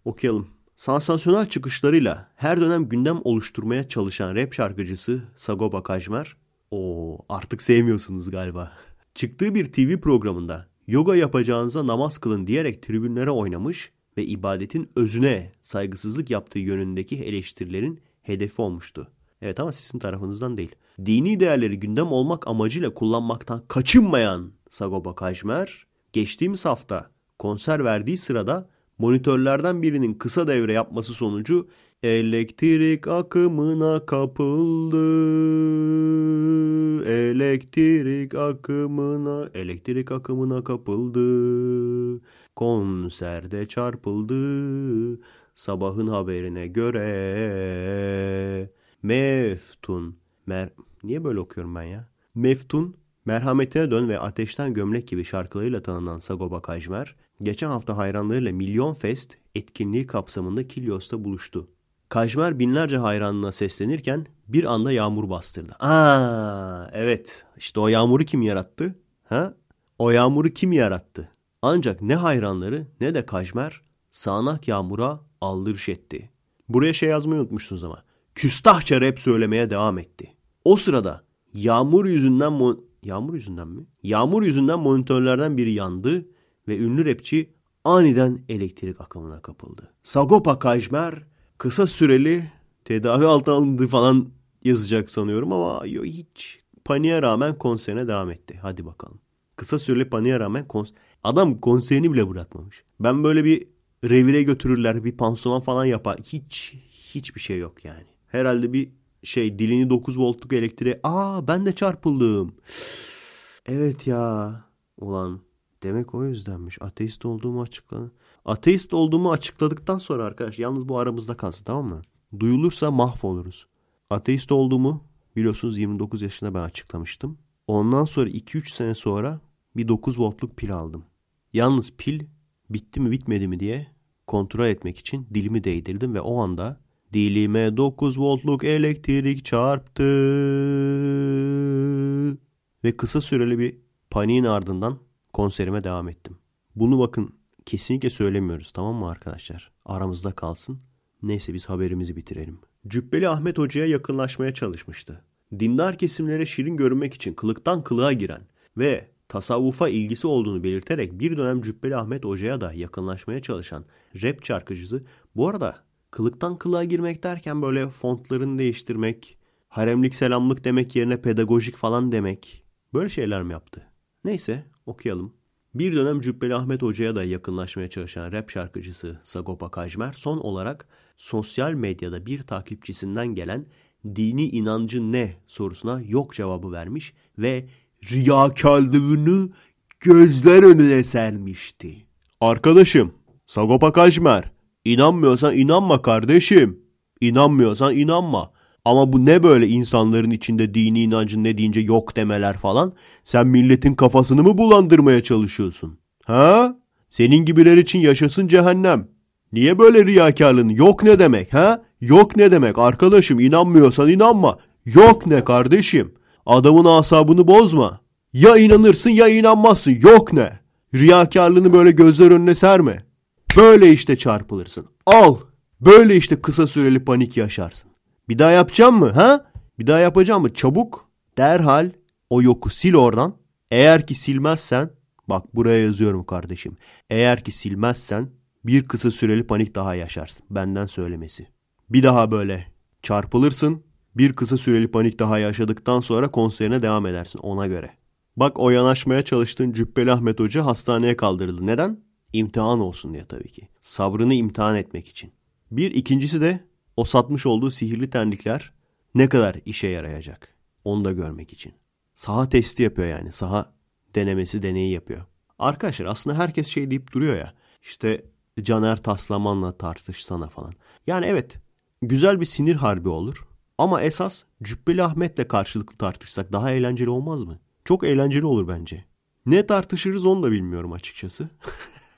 okuyalım. Sansasyonel çıkışlarıyla her dönem gündem oluşturmaya çalışan rap şarkıcısı Sagopa Kajmer. o artık sevmiyorsunuz galiba. (laughs) Çıktığı bir TV programında yoga yapacağınıza namaz kılın diyerek tribünlere oynamış ve ibadetin özüne saygısızlık yaptığı yönündeki eleştirilerin hedefi olmuştu. Evet ama sizin tarafınızdan değil. Dini değerleri gündem olmak amacıyla kullanmaktan kaçınmayan Sagopa Kajmer, geçtiğimiz hafta konser verdiği sırada monitörlerden birinin kısa devre yapması sonucu elektrik akımına kapıldı. Elektrik akımına, elektrik akımına kapıldı. Konserde çarpıldı. Sabahın haberine göre Meftun. Mer Niye böyle okuyorum ben ya? Meftun, Merhametine Dön ve Ateşten Gömlek gibi şarkılarıyla tanınan Sagopa Kajmer, geçen hafta hayranlarıyla Milyon Fest etkinliği kapsamında Kilyos'ta buluştu. Kajmer binlerce hayranına seslenirken bir anda yağmur bastırdı. Aa, evet. İşte o yağmuru kim yarattı? Ha? O yağmuru kim yarattı? Ancak ne hayranları ne de Kajmer sağanak yağmura aldırış etti. Buraya şey yazmayı unutmuşsunuz ama. Küstahça rap söylemeye devam etti. O sırada yağmur yüzünden mo yağmur yüzünden mi? Yağmur yüzünden monitörlerden biri yandı ve ünlü rapçi aniden elektrik akımına kapıldı. Sagopa Kajmer kısa süreli tedavi altına alındı falan yazacak sanıyorum ama yo, hiç paniğe rağmen konserine devam etti. Hadi bakalım. Kısa süreli paniğe rağmen kons adam konserini bile bırakmamış. Ben böyle bir revire götürürler bir pansuman falan yapar. Hiç hiçbir şey yok yani. Herhalde bir şey dilini 9 voltluk elektriğe aa ben de çarpıldım. Evet ya ulan demek o yüzdenmiş ateist olduğumu açıkladı. Ateist olduğumu açıkladıktan sonra arkadaş yalnız bu aramızda kalsın tamam mı? Duyulursa mahvoluruz. Ateist olduğumu biliyorsunuz 29 yaşında ben açıklamıştım. Ondan sonra 2-3 sene sonra bir 9 voltluk pil aldım. Yalnız pil bitti mi bitmedi mi diye kontrol etmek için dilimi değdirdim ve o anda dilime 9 voltluk elektrik çarptı. Ve kısa süreli bir paniğin ardından konserime devam ettim. Bunu bakın kesinlikle söylemiyoruz tamam mı arkadaşlar? Aramızda kalsın. Neyse biz haberimizi bitirelim. Cübbeli Ahmet Hoca'ya yakınlaşmaya çalışmıştı. Dindar kesimlere şirin görünmek için kılıktan kılığa giren ve tasavvufa ilgisi olduğunu belirterek bir dönem Cübbeli Ahmet Hoca'ya da yakınlaşmaya çalışan rap şarkıcısı bu arada kılıktan kılığa girmek derken böyle fontlarını değiştirmek, haremlik selamlık demek yerine pedagojik falan demek böyle şeyler mi yaptı? Neyse okuyalım. Bir dönem Cübbeli Ahmet Hoca'ya da yakınlaşmaya çalışan rap şarkıcısı Sagopa Kajmer son olarak sosyal medyada bir takipçisinden gelen dini inancı ne sorusuna yok cevabı vermiş ve riyakarlığını gözler önüne sermişti. Arkadaşım Sagopa Kajmer inanmıyorsan inanma kardeşim. İnanmıyorsan inanma. Ama bu ne böyle insanların içinde dini inancın ne deyince yok demeler falan? Sen milletin kafasını mı bulandırmaya çalışıyorsun? Ha? Senin gibiler için yaşasın cehennem. Niye böyle riyakarlığın? Yok ne demek ha? Yok ne demek arkadaşım inanmıyorsan inanma. Yok ne kardeşim? Adamın asabını bozma. Ya inanırsın ya inanmazsın. Yok ne? Riyakarlığını böyle gözler önüne serme. Böyle işte çarpılırsın. Al. Böyle işte kısa süreli panik yaşarsın. Bir daha yapacağım mı ha? Bir daha yapacağım mı? Çabuk derhal o yoku sil oradan. Eğer ki silmezsen bak buraya yazıyorum kardeşim. Eğer ki silmezsen bir kısa süreli panik daha yaşarsın. Benden söylemesi. Bir daha böyle çarpılırsın. Bir kısa süreli panik daha yaşadıktan sonra konserine devam edersin ona göre. Bak o yanaşmaya çalıştığın Cübbeli Ahmet Hoca hastaneye kaldırıldı. Neden? İmtihan olsun diye tabii ki. Sabrını imtihan etmek için. Bir ikincisi de o satmış olduğu sihirli terlikler ne kadar işe yarayacak? Onu da görmek için. Saha testi yapıyor yani. Saha denemesi, deneyi yapıyor. Arkadaşlar aslında herkes şey deyip duruyor ya. İşte Caner Taslaman'la tartışsana falan. Yani evet güzel bir sinir harbi olur. Ama esas Cübbeli Ahmet'le karşılıklı tartışsak daha eğlenceli olmaz mı? Çok eğlenceli olur bence. Ne tartışırız onu da bilmiyorum açıkçası.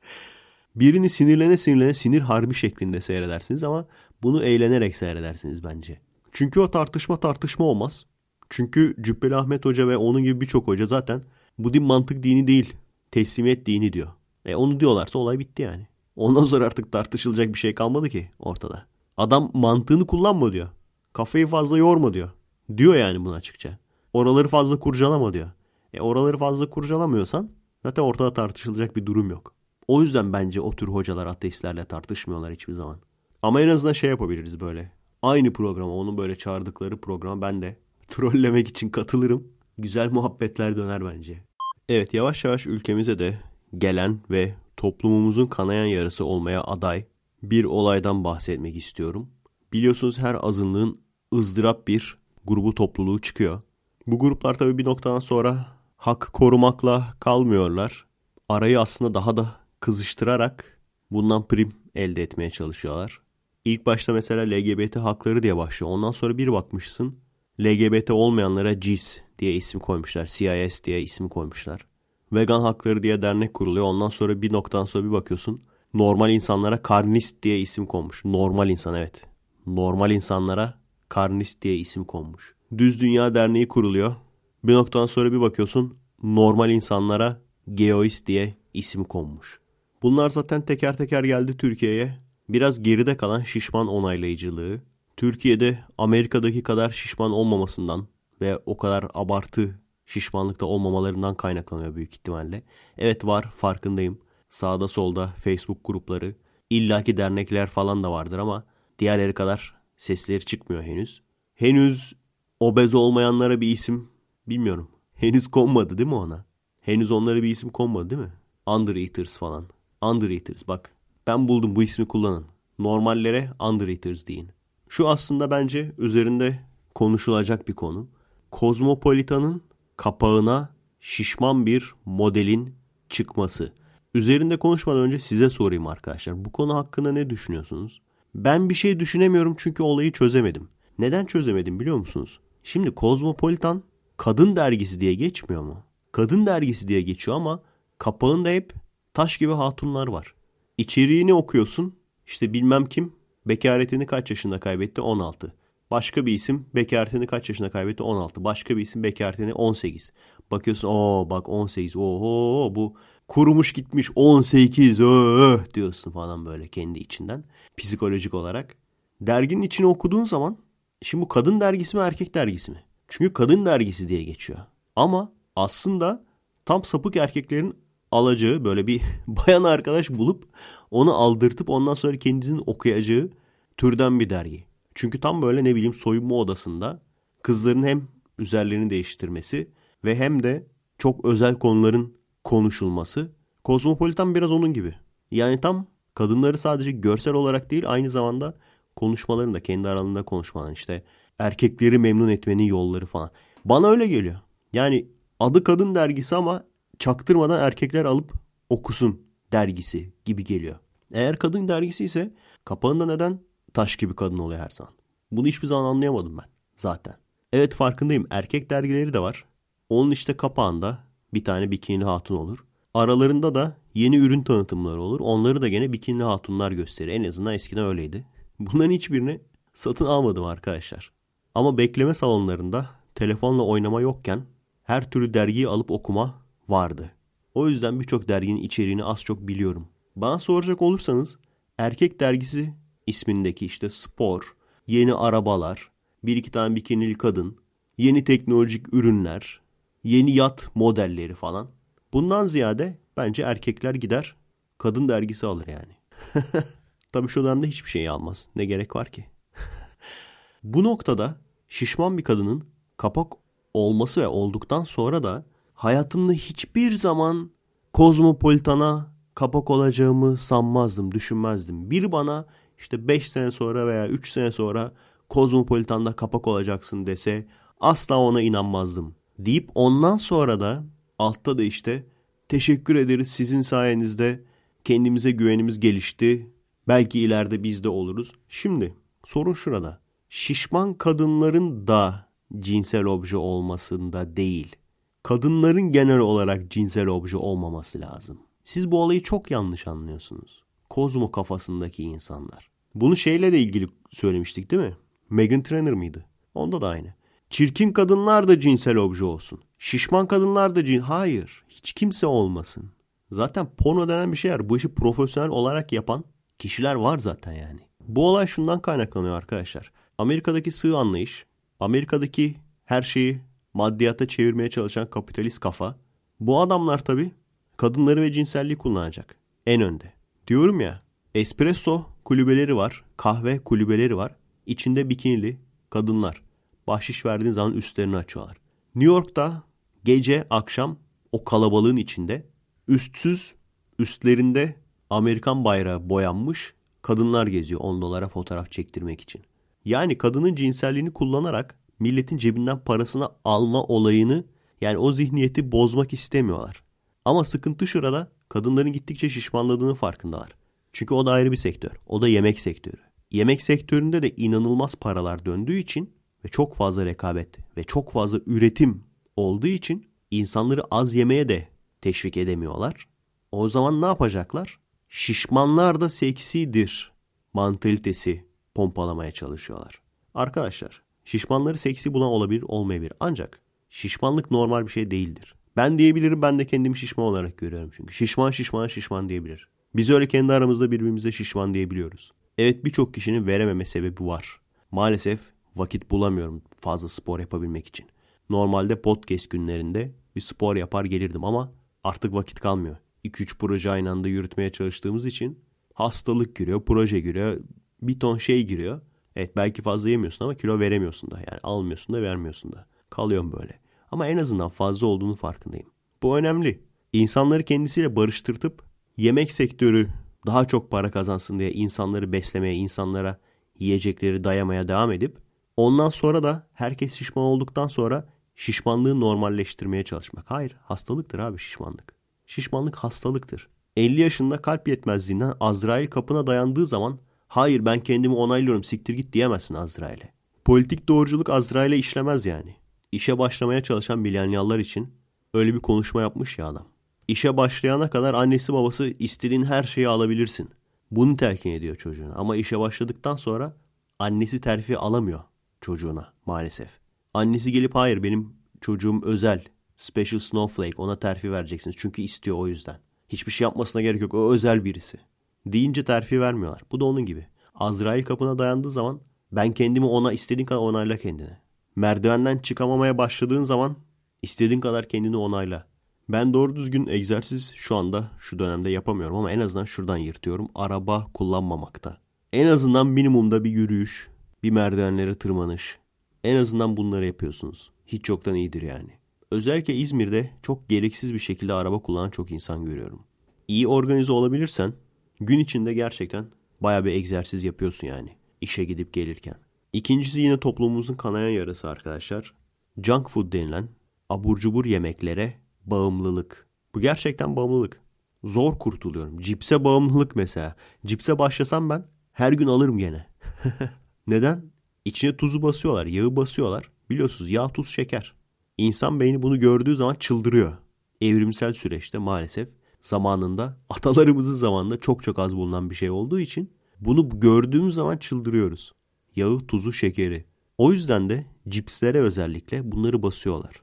(laughs) Birini sinirlene sinirlene sinir harbi şeklinde seyredersiniz ama bunu eğlenerek seyredersiniz bence. Çünkü o tartışma tartışma olmaz. Çünkü Cübbeli Ahmet Hoca ve onun gibi birçok hoca zaten bu din mantık dini değil, teslimiyet dini diyor. E onu diyorlarsa olay bitti yani. Ondan sonra artık tartışılacak bir şey kalmadı ki ortada. Adam mantığını kullanma diyor. Kafayı fazla yorma diyor. Diyor yani bunu açıkça. Oraları fazla kurcalama diyor. E oraları fazla kurcalamıyorsan zaten ortada tartışılacak bir durum yok. O yüzden bence o tür hocalar ateistlerle tartışmıyorlar hiçbir zaman. Ama en azından şey yapabiliriz böyle. Aynı programa, onun böyle çağırdıkları programa ben de (laughs) trollemek için katılırım. Güzel muhabbetler döner bence. Evet yavaş yavaş ülkemize de gelen ve toplumumuzun kanayan yarısı olmaya aday bir olaydan bahsetmek istiyorum. Biliyorsunuz her azınlığın ızdırap bir grubu topluluğu çıkıyor. Bu gruplar tabii bir noktadan sonra hak korumakla kalmıyorlar. Arayı aslında daha da kızıştırarak bundan prim elde etmeye çalışıyorlar. İlk başta mesela LGBT hakları diye başlıyor. Ondan sonra bir bakmışsın LGBT olmayanlara CIS diye isim koymuşlar. CIS diye isim koymuşlar. Vegan hakları diye dernek kuruluyor. Ondan sonra bir noktadan sonra bir bakıyorsun. Normal insanlara karnist diye isim konmuş. Normal insan evet. Normal insanlara karnist diye isim konmuş. Düz Dünya Derneği kuruluyor. Bir noktadan sonra bir bakıyorsun. Normal insanlara geoist diye isim konmuş. Bunlar zaten teker teker geldi Türkiye'ye. Biraz geride kalan şişman onaylayıcılığı, Türkiye'de Amerika'daki kadar şişman olmamasından ve o kadar abartı şişmanlıkta olmamalarından kaynaklanıyor büyük ihtimalle. Evet var farkındayım. Sağda solda Facebook grupları, illaki dernekler falan da vardır ama diğerleri kadar sesleri çıkmıyor henüz. Henüz obez olmayanlara bir isim bilmiyorum. Henüz konmadı değil mi ona? Henüz onlara bir isim konmadı değil mi? Undereaters falan. Undereaters bak. Ben buldum bu ismi kullanın. Normallere Undereaters deyin. Şu aslında bence üzerinde konuşulacak bir konu. Kozmopolitanın kapağına şişman bir modelin çıkması. Üzerinde konuşmadan önce size sorayım arkadaşlar. Bu konu hakkında ne düşünüyorsunuz? Ben bir şey düşünemiyorum çünkü olayı çözemedim. Neden çözemedim biliyor musunuz? Şimdi Kozmopolitan kadın dergisi diye geçmiyor mu? Kadın dergisi diye geçiyor ama kapağında hep taş gibi hatunlar var. İçeriğini okuyorsun. İşte bilmem kim bekaretini kaç yaşında kaybetti? 16. Başka bir isim bekaretini kaç yaşında kaybetti? 16. Başka bir isim bekaretini 18. Bakıyorsun o bak 18. Oho bu kurumuş gitmiş 18 öh diyorsun falan böyle kendi içinden. Psikolojik olarak. Derginin içini okuduğun zaman şimdi bu kadın dergisi mi erkek dergisi mi? Çünkü kadın dergisi diye geçiyor. Ama aslında tam sapık erkeklerin alacağı böyle bir (laughs) bayan arkadaş bulup onu aldırtıp ondan sonra kendisinin okuyacağı türden bir dergi. Çünkü tam böyle ne bileyim soyunma odasında kızların hem üzerlerini değiştirmesi ve hem de çok özel konuların konuşulması. Kozmopolitan biraz onun gibi. Yani tam kadınları sadece görsel olarak değil aynı zamanda konuşmalarını da kendi aralarında konuşmaların işte erkekleri memnun etmenin yolları falan. Bana öyle geliyor. Yani adı kadın dergisi ama çaktırmadan erkekler alıp okusun dergisi gibi geliyor. Eğer kadın dergisi ise kapağında neden taş gibi kadın oluyor her zaman? Bunu hiçbir zaman anlayamadım ben zaten. Evet farkındayım erkek dergileri de var. Onun işte kapağında bir tane bikini hatun olur. Aralarında da yeni ürün tanıtımları olur. Onları da gene bikini hatunlar gösterir. En azından eskiden öyleydi. Bunların hiçbirini satın almadım arkadaşlar. Ama bekleme salonlarında telefonla oynama yokken her türlü dergiyi alıp okuma vardı. O yüzden birçok derginin içeriğini az çok biliyorum. Bana soracak olursanız erkek dergisi ismindeki işte spor, yeni arabalar, bir iki tane bikinili kadın, yeni teknolojik ürünler, yeni yat modelleri falan. Bundan ziyade bence erkekler gider kadın dergisi alır yani. (laughs) Tabii şu dönemde hiçbir şey almaz. Ne gerek var ki? (laughs) Bu noktada şişman bir kadının kapak olması ve olduktan sonra da hayatımda hiçbir zaman kozmopolitana kapak olacağımı sanmazdım, düşünmezdim. Bir bana işte 5 sene sonra veya 3 sene sonra kozmopolitanda kapak olacaksın dese asla ona inanmazdım. Deyip ondan sonra da altta da işte teşekkür ederiz sizin sayenizde kendimize güvenimiz gelişti. Belki ileride biz de oluruz. Şimdi sorun şurada. Şişman kadınların da cinsel obje olmasında değil. Kadınların genel olarak cinsel obje olmaması lazım. Siz bu olayı çok yanlış anlıyorsunuz. Kozmo kafasındaki insanlar. Bunu şeyle de ilgili söylemiştik değil mi? Megan Trainor mıydı? Onda da aynı. Çirkin kadınlar da cinsel obje olsun. Şişman kadınlar da cin... Hayır. Hiç kimse olmasın. Zaten porno denen bir şey var. Bu işi profesyonel olarak yapan kişiler var zaten yani. Bu olay şundan kaynaklanıyor arkadaşlar. Amerika'daki sığ anlayış, Amerika'daki her şeyi maddiyata çevirmeye çalışan kapitalist kafa. Bu adamlar tabii kadınları ve cinselliği kullanacak. En önde. Diyorum ya espresso kulübeleri var, kahve kulübeleri var. İçinde bikinili kadınlar. Bahşiş verdiğin zaman üstlerini açıyorlar. New York'ta gece akşam o kalabalığın içinde üstsüz üstlerinde Amerikan bayrağı boyanmış kadınlar geziyor 10 dolara fotoğraf çektirmek için. Yani kadının cinselliğini kullanarak milletin cebinden parasını alma olayını yani o zihniyeti bozmak istemiyorlar. Ama sıkıntı şurada kadınların gittikçe şişmanladığını farkındalar. Çünkü o da ayrı bir sektör. O da yemek sektörü. Yemek sektöründe de inanılmaz paralar döndüğü için ve çok fazla rekabet ve çok fazla üretim olduğu için insanları az yemeye de teşvik edemiyorlar. O zaman ne yapacaklar? Şişmanlar da seksidir mantalitesi pompalamaya çalışıyorlar. Arkadaşlar şişmanları seksi bulan olabilir olmayabilir ancak şişmanlık normal bir şey değildir. Ben diyebilirim ben de kendimi şişman olarak görüyorum çünkü. Şişman şişman şişman diyebilir. Biz öyle kendi aramızda birbirimize şişman diyebiliyoruz. Evet birçok kişinin verememe sebebi var. Maalesef vakit bulamıyorum fazla spor yapabilmek için. Normalde podcast günlerinde bir spor yapar gelirdim ama artık vakit kalmıyor. 2-3 proje aynı anda yürütmeye çalıştığımız için hastalık giriyor, proje giriyor, bir ton şey giriyor. Evet belki fazla yemiyorsun ama kilo veremiyorsun da. Yani almıyorsun da vermiyorsun da. Kalıyorum böyle. Ama en azından fazla olduğunu farkındayım. Bu önemli. İnsanları kendisiyle barıştırtıp yemek sektörü daha çok para kazansın diye insanları beslemeye, insanlara yiyecekleri dayamaya devam edip ondan sonra da herkes şişman olduktan sonra şişmanlığı normalleştirmeye çalışmak. Hayır, hastalıktır abi şişmanlık. Şişmanlık hastalıktır. 50 yaşında kalp yetmezliğinden Azrail kapına dayandığı zaman hayır ben kendimi onaylıyorum siktir git diyemezsin Azrail'e. Politik doğruculuk Azrail'e işlemez yani. İşe başlamaya çalışan milenyallar için öyle bir konuşma yapmış ya adam. İşe başlayana kadar annesi babası istediğin her şeyi alabilirsin. Bunu telkin ediyor çocuğuna. Ama işe başladıktan sonra annesi terfi alamıyor çocuğuna maalesef. Annesi gelip hayır benim çocuğum özel, special snowflake ona terfi vereceksiniz. Çünkü istiyor o yüzden. Hiçbir şey yapmasına gerek yok. O özel birisi. Deyince terfi vermiyorlar. Bu da onun gibi. Azrail kapına dayandığı zaman ben kendimi ona istediğin kadar onayla kendini. Merdivenden çıkamamaya başladığın zaman istediğin kadar kendini onayla. Ben doğru düzgün egzersiz şu anda şu dönemde yapamıyorum ama en azından şuradan yırtıyorum. Araba kullanmamakta. En azından minimumda bir yürüyüş, bir merdivenlere tırmanış. En azından bunları yapıyorsunuz. Hiç yoktan iyidir yani. Özellikle İzmir'de çok gereksiz bir şekilde araba kullanan çok insan görüyorum. İyi organize olabilirsen gün içinde gerçekten baya bir egzersiz yapıyorsun yani. İşe gidip gelirken. İkincisi yine toplumumuzun kanayan yarası arkadaşlar. Junk food denilen abur cubur yemeklere bağımlılık. Bu gerçekten bağımlılık. Zor kurtuluyorum. Cipse bağımlılık mesela. Cipse başlasam ben her gün alırım gene. (laughs) Neden? İçine tuzu basıyorlar, yağı basıyorlar. Biliyorsunuz yağ, tuz, şeker. İnsan beyni bunu gördüğü zaman çıldırıyor. Evrimsel süreçte maalesef zamanında atalarımızın zamanında çok çok az bulunan bir şey olduğu için bunu gördüğümüz zaman çıldırıyoruz. Yağı, tuzu, şekeri. O yüzden de cipslere özellikle bunları basıyorlar.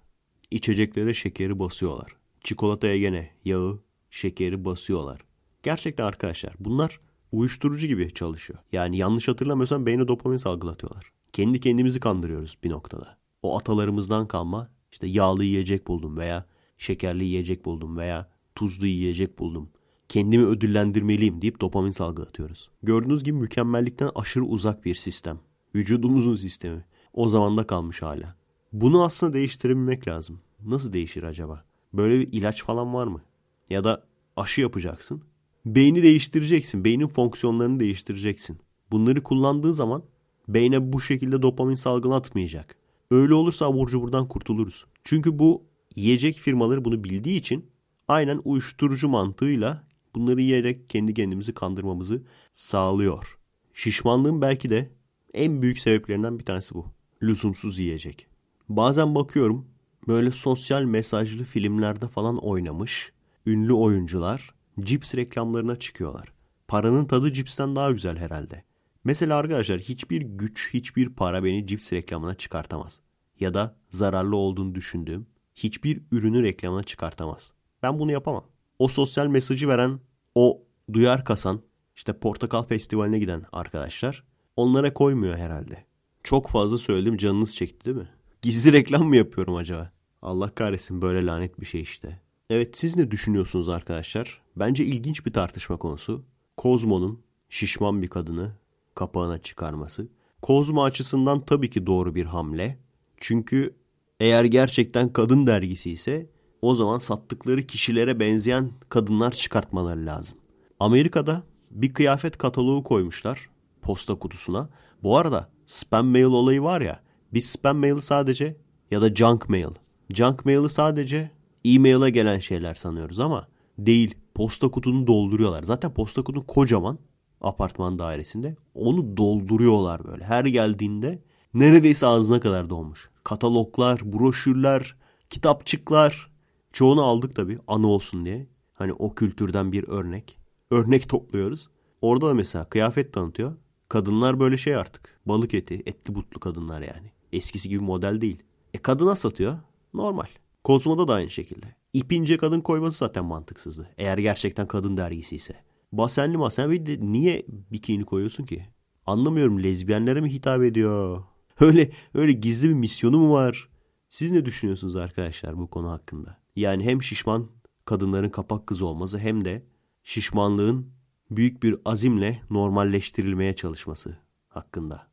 İçeceklere şekeri basıyorlar. Çikolataya gene yağı, şekeri basıyorlar. Gerçekten arkadaşlar bunlar uyuşturucu gibi çalışıyor. Yani yanlış hatırlamıyorsam beyne dopamin salgılatıyorlar. Kendi kendimizi kandırıyoruz bir noktada. O atalarımızdan kalma işte yağlı yiyecek buldum veya şekerli yiyecek buldum veya tuzlu yiyecek buldum. Kendimi ödüllendirmeliyim deyip dopamin salgılatıyoruz. Gördüğünüz gibi mükemmellikten aşırı uzak bir sistem. Vücudumuzun sistemi. O zamanda kalmış hala. Bunu aslında değiştirebilmek lazım. Nasıl değişir acaba? Böyle bir ilaç falan var mı? Ya da aşı yapacaksın. Beyni değiştireceksin. Beynin fonksiyonlarını değiştireceksin. Bunları kullandığı zaman beyne bu şekilde dopamin salgılatmayacak. Öyle olursa abur buradan kurtuluruz. Çünkü bu yiyecek firmaları bunu bildiği için aynen uyuşturucu mantığıyla bunları yiyerek kendi kendimizi kandırmamızı sağlıyor. Şişmanlığın belki de en büyük sebeplerinden bir tanesi bu. Lüzumsuz yiyecek. Bazen bakıyorum böyle sosyal mesajlı filmlerde falan oynamış ünlü oyuncular cips reklamlarına çıkıyorlar. Paranın tadı cipsten daha güzel herhalde. Mesela arkadaşlar hiçbir güç, hiçbir para beni cips reklamına çıkartamaz. Ya da zararlı olduğunu düşündüğüm hiçbir ürünü reklamına çıkartamaz. Ben bunu yapamam. O sosyal mesajı veren, o duyar kasan, işte Portakal Festivali'ne giden arkadaşlar onlara koymuyor herhalde. Çok fazla söyledim canınız çekti değil mi? Gizli reklam mı yapıyorum acaba? Allah kahretsin böyle lanet bir şey işte. Evet siz ne düşünüyorsunuz arkadaşlar? Bence ilginç bir tartışma konusu. Kozmo'nun şişman bir kadını kapağına çıkarması. Kozmo açısından tabii ki doğru bir hamle. Çünkü eğer gerçekten kadın dergisi ise o zaman sattıkları kişilere benzeyen kadınlar çıkartmaları lazım. Amerika'da bir kıyafet kataloğu koymuşlar posta kutusuna. Bu arada spam mail olayı var ya. Biz spam mail sadece ya da junk mail. Junk mail'i sadece e-mail'e gelen şeyler sanıyoruz ama değil. Posta kutunu dolduruyorlar. Zaten posta kutun kocaman apartman dairesinde. Onu dolduruyorlar böyle. Her geldiğinde neredeyse ağzına kadar dolmuş. Kataloglar, broşürler, kitapçıklar. Çoğunu aldık tabii anı olsun diye. Hani o kültürden bir örnek. Örnek topluyoruz. Orada da mesela kıyafet tanıtıyor. Kadınlar böyle şey artık. Balık eti, etli butlu kadınlar yani. Eskisi gibi model değil. E kadına satıyor. Normal. Kozmo'da da aynı şekilde. İpince kadın koyması zaten mantıksızdı. Eğer gerçekten kadın dergisi ise. Basenli masen bir de niye bikini koyuyorsun ki? Anlamıyorum lezbiyenlere mi hitap ediyor? Öyle öyle gizli bir misyonu mu var? Siz ne düşünüyorsunuz arkadaşlar bu konu hakkında? Yani hem şişman kadınların kapak kızı olması hem de şişmanlığın büyük bir azimle normalleştirilmeye çalışması hakkında.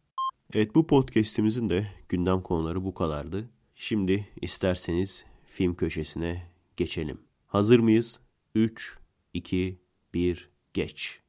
Evet bu podcast'imizin de gündem konuları bu kadardı. Şimdi isterseniz film köşesine geçelim. Hazır mıyız? 3, 2, 1, geç.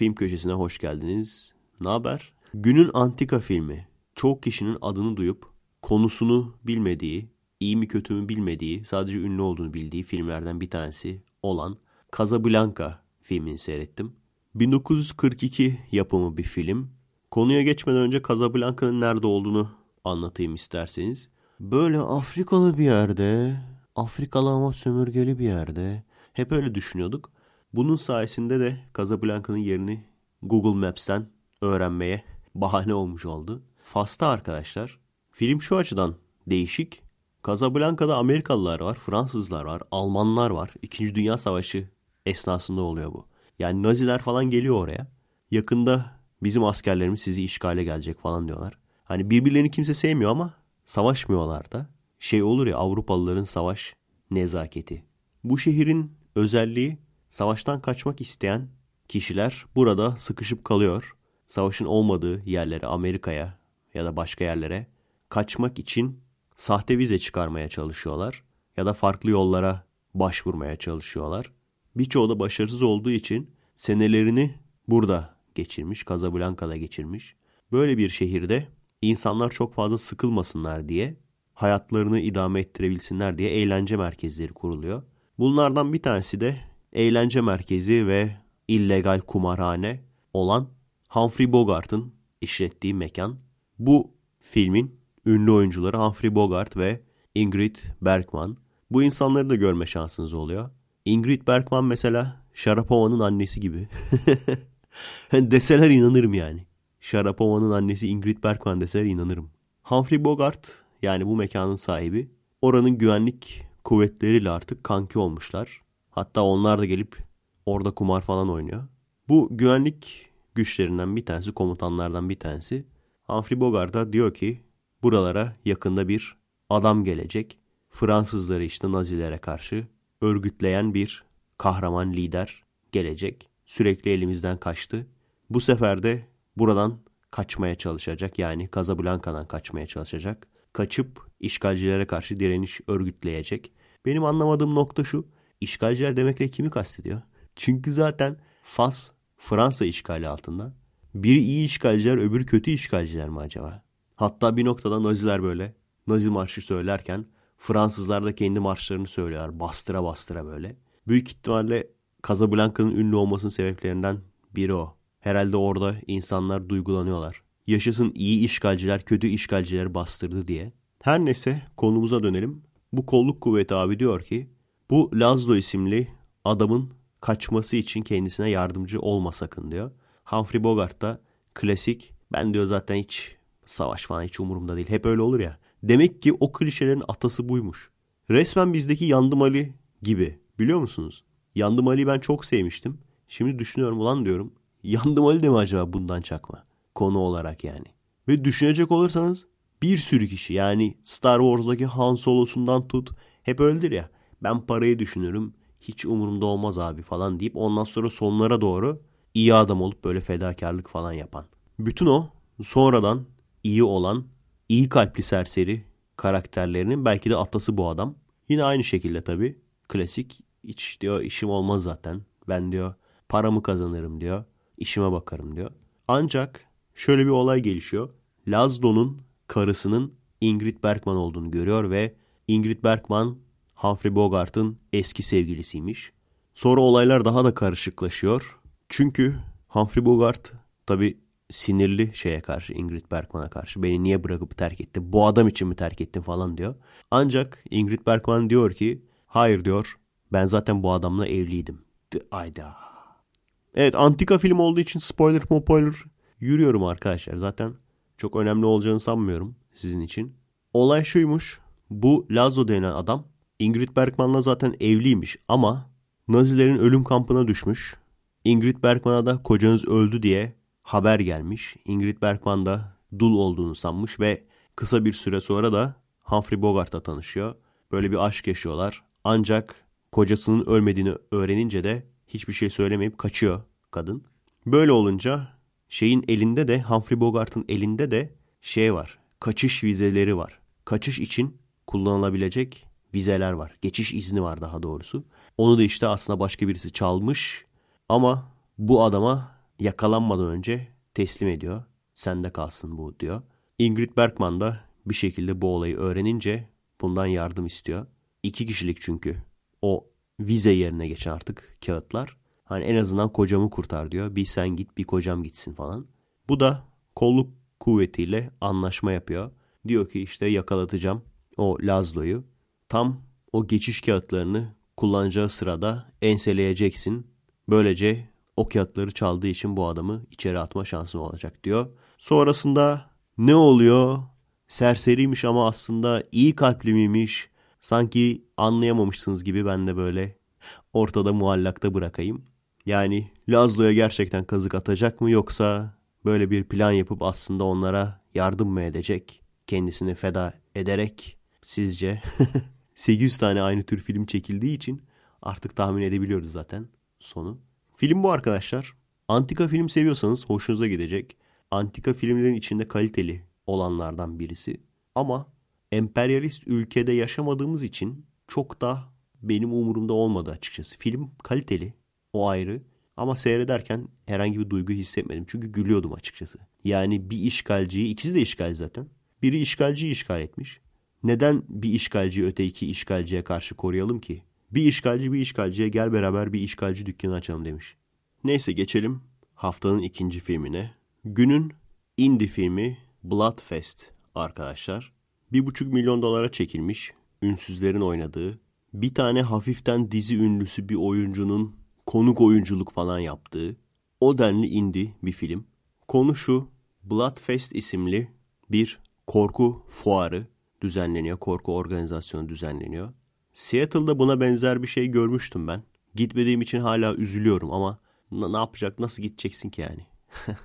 Film köşesine hoş geldiniz. Ne haber? Günün antika filmi. Çok kişinin adını duyup konusunu bilmediği, iyi mi kötü mü bilmediği, sadece ünlü olduğunu bildiği filmlerden bir tanesi olan Casablanca filmini seyrettim. 1942 yapımı bir film. Konuya geçmeden önce Casablanca'nın nerede olduğunu anlatayım isterseniz. Böyle Afrikalı bir yerde, Afrikalı ama sömürgeli bir yerde. Hep öyle düşünüyorduk. Bunun sayesinde de Casablanca'nın yerini Google Maps'ten öğrenmeye bahane olmuş oldu. Fas'ta arkadaşlar. Film şu açıdan değişik. Casablanca'da Amerikalılar var, Fransızlar var, Almanlar var. İkinci Dünya Savaşı esnasında oluyor bu. Yani Naziler falan geliyor oraya. Yakında bizim askerlerimiz sizi işgale gelecek falan diyorlar. Hani birbirlerini kimse sevmiyor ama savaşmıyorlar da. Şey olur ya Avrupalıların savaş nezaketi. Bu şehrin özelliği savaştan kaçmak isteyen kişiler burada sıkışıp kalıyor. Savaşın olmadığı yerlere Amerika'ya ya da başka yerlere kaçmak için sahte vize çıkarmaya çalışıyorlar ya da farklı yollara başvurmaya çalışıyorlar. Birçoğu da başarısız olduğu için senelerini burada geçirmiş, Casablanca'da geçirmiş. Böyle bir şehirde insanlar çok fazla sıkılmasınlar diye, hayatlarını idame ettirebilsinler diye eğlence merkezleri kuruluyor. Bunlardan bir tanesi de eğlence merkezi ve illegal kumarhane olan Humphrey Bogart'ın işlettiği mekan. Bu filmin ünlü oyuncuları Humphrey Bogart ve Ingrid Bergman. Bu insanları da görme şansınız oluyor. Ingrid Bergman mesela Sharapova'nın annesi gibi. (laughs) deseler inanırım yani. Sharapova'nın annesi Ingrid Bergman deseler inanırım. Humphrey Bogart yani bu mekanın sahibi oranın güvenlik kuvvetleriyle artık kanki olmuşlar. Hatta onlar da gelip orada kumar falan oynuyor. Bu güvenlik güçlerinden bir tanesi, komutanlardan bir tanesi Humphrey Bogart'a diyor ki buralara yakında bir adam gelecek. Fransızları işte Nazilere karşı örgütleyen bir kahraman lider gelecek. sürekli elimizden kaçtı. Bu sefer de buradan kaçmaya çalışacak. Yani Casablanca'dan kaçmaya çalışacak. Kaçıp işgalcilere karşı direniş örgütleyecek. Benim anlamadığım nokta şu. İşgalciler demekle kimi kastediyor? Çünkü zaten Fas Fransa işgali altında. Biri iyi işgalciler öbürü kötü işgalciler mi acaba? Hatta bir noktada Naziler böyle Nazi marşı söylerken Fransızlar da kendi marşlarını söylüyorlar. Bastıra bastıra böyle. Büyük ihtimalle Casablanca'nın ünlü olmasının sebeplerinden biri o. Herhalde orada insanlar duygulanıyorlar. Yaşasın iyi işgalciler kötü işgalciler bastırdı diye. Her neyse konumuza dönelim. Bu kolluk kuvveti abi diyor ki bu Lazlo isimli adamın kaçması için kendisine yardımcı olma sakın diyor. Humphrey Bogart da klasik ben diyor zaten hiç savaş falan hiç umurumda değil. Hep öyle olur ya. Demek ki o klişelerin atası buymuş. Resmen bizdeki Yandım Ali gibi biliyor musunuz? Yandım Ali'yi ben çok sevmiştim. Şimdi düşünüyorum ulan diyorum. Yandım Ali de mi acaba bundan çakma? Konu olarak yani. Ve düşünecek olursanız bir sürü kişi yani Star Wars'daki Han Solo'sundan tut hep öyledir ya. Ben parayı düşünürüm hiç umurumda olmaz abi falan deyip ondan sonra sonlara doğru iyi adam olup böyle fedakarlık falan yapan. Bütün o sonradan iyi olan iyi kalpli serseri karakterlerinin belki de atası bu adam. Yine aynı şekilde tabii klasik hiç diyor işim olmaz zaten. Ben diyor paramı kazanırım diyor. işime bakarım diyor. Ancak şöyle bir olay gelişiyor. Lazlo'nun karısının Ingrid Bergman olduğunu görüyor ve Ingrid Bergman Humphrey Bogart'ın eski sevgilisiymiş. Sonra olaylar daha da karışıklaşıyor. Çünkü Humphrey Bogart tabi sinirli şeye karşı Ingrid Bergman'a karşı beni niye bırakıp terk etti bu adam için mi terk ettin falan diyor. Ancak Ingrid Bergman diyor ki hayır diyor ben zaten bu adamla evliydim. Ayda. Evet antika film olduğu için spoiler spoiler yürüyorum arkadaşlar. Zaten çok önemli olacağını sanmıyorum sizin için. Olay şuymuş. Bu Lazo denen adam Ingrid Bergman'la zaten evliymiş ama Nazilerin ölüm kampına düşmüş. Ingrid Bergman'a da kocanız öldü diye haber gelmiş. Ingrid Bergman da dul olduğunu sanmış ve kısa bir süre sonra da Humphrey Bogart'la tanışıyor. Böyle bir aşk yaşıyorlar. Ancak kocasının ölmediğini öğrenince de hiçbir şey söylemeyip kaçıyor kadın. Böyle olunca şeyin elinde de Humphrey Bogart'ın elinde de şey var. Kaçış vizeleri var. Kaçış için kullanılabilecek vizeler var. Geçiş izni var daha doğrusu. Onu da işte aslında başka birisi çalmış ama bu adama yakalanmadan önce teslim ediyor. Sende kalsın bu diyor. Ingrid Bergman da bir şekilde bu olayı öğrenince bundan yardım istiyor. İki kişilik çünkü o vize yerine geçen artık kağıtlar. Hani en azından kocamı kurtar diyor. Bir sen git bir kocam gitsin falan. Bu da kolluk kuvvetiyle anlaşma yapıyor. Diyor ki işte yakalatacağım o Lazlo'yu. Tam o geçiş kağıtlarını kullanacağı sırada enseleyeceksin. Böylece o kağıtları çaldığı için bu adamı içeri atma şansın olacak diyor. Sonrasında ne oluyor? Serseriymiş ama aslında iyi kalpli miymiş? Sanki anlayamamışsınız gibi ben de böyle ortada muallakta bırakayım. Yani Lazlo'ya gerçekten kazık atacak mı yoksa böyle bir plan yapıp aslında onlara yardım mı edecek? Kendisini feda ederek sizce (laughs) 800 tane aynı tür film çekildiği için artık tahmin edebiliyoruz zaten sonu. Film bu arkadaşlar. Antika film seviyorsanız hoşunuza gidecek. Antika filmlerin içinde kaliteli olanlardan birisi. Ama emperyalist ülkede yaşamadığımız için çok da benim umurumda olmadı açıkçası. Film kaliteli, o ayrı. Ama seyrederken herhangi bir duygu hissetmedim. Çünkü gülüyordum açıkçası. Yani bir işgalciyi, ikisi de işgal zaten. Biri işgalciyi işgal etmiş. Neden bir işgalci öte iki işgalciye karşı koruyalım ki? Bir işgalci bir işgalciye gel beraber bir işgalci dükkanı açalım demiş. Neyse geçelim haftanın ikinci filmine. Günün indie filmi Bloodfest arkadaşlar. Bir buçuk milyon dolara çekilmiş, ünsüzlerin oynadığı, bir tane hafiften dizi ünlüsü bir oyuncunun konuk oyunculuk falan yaptığı, o denli indie bir film. Konu şu, Bloodfest isimli bir korku fuarı düzenleniyor, korku organizasyonu düzenleniyor. Seattle'da buna benzer bir şey görmüştüm ben. Gitmediğim için hala üzülüyorum ama ne yapacak, nasıl gideceksin ki yani? (laughs)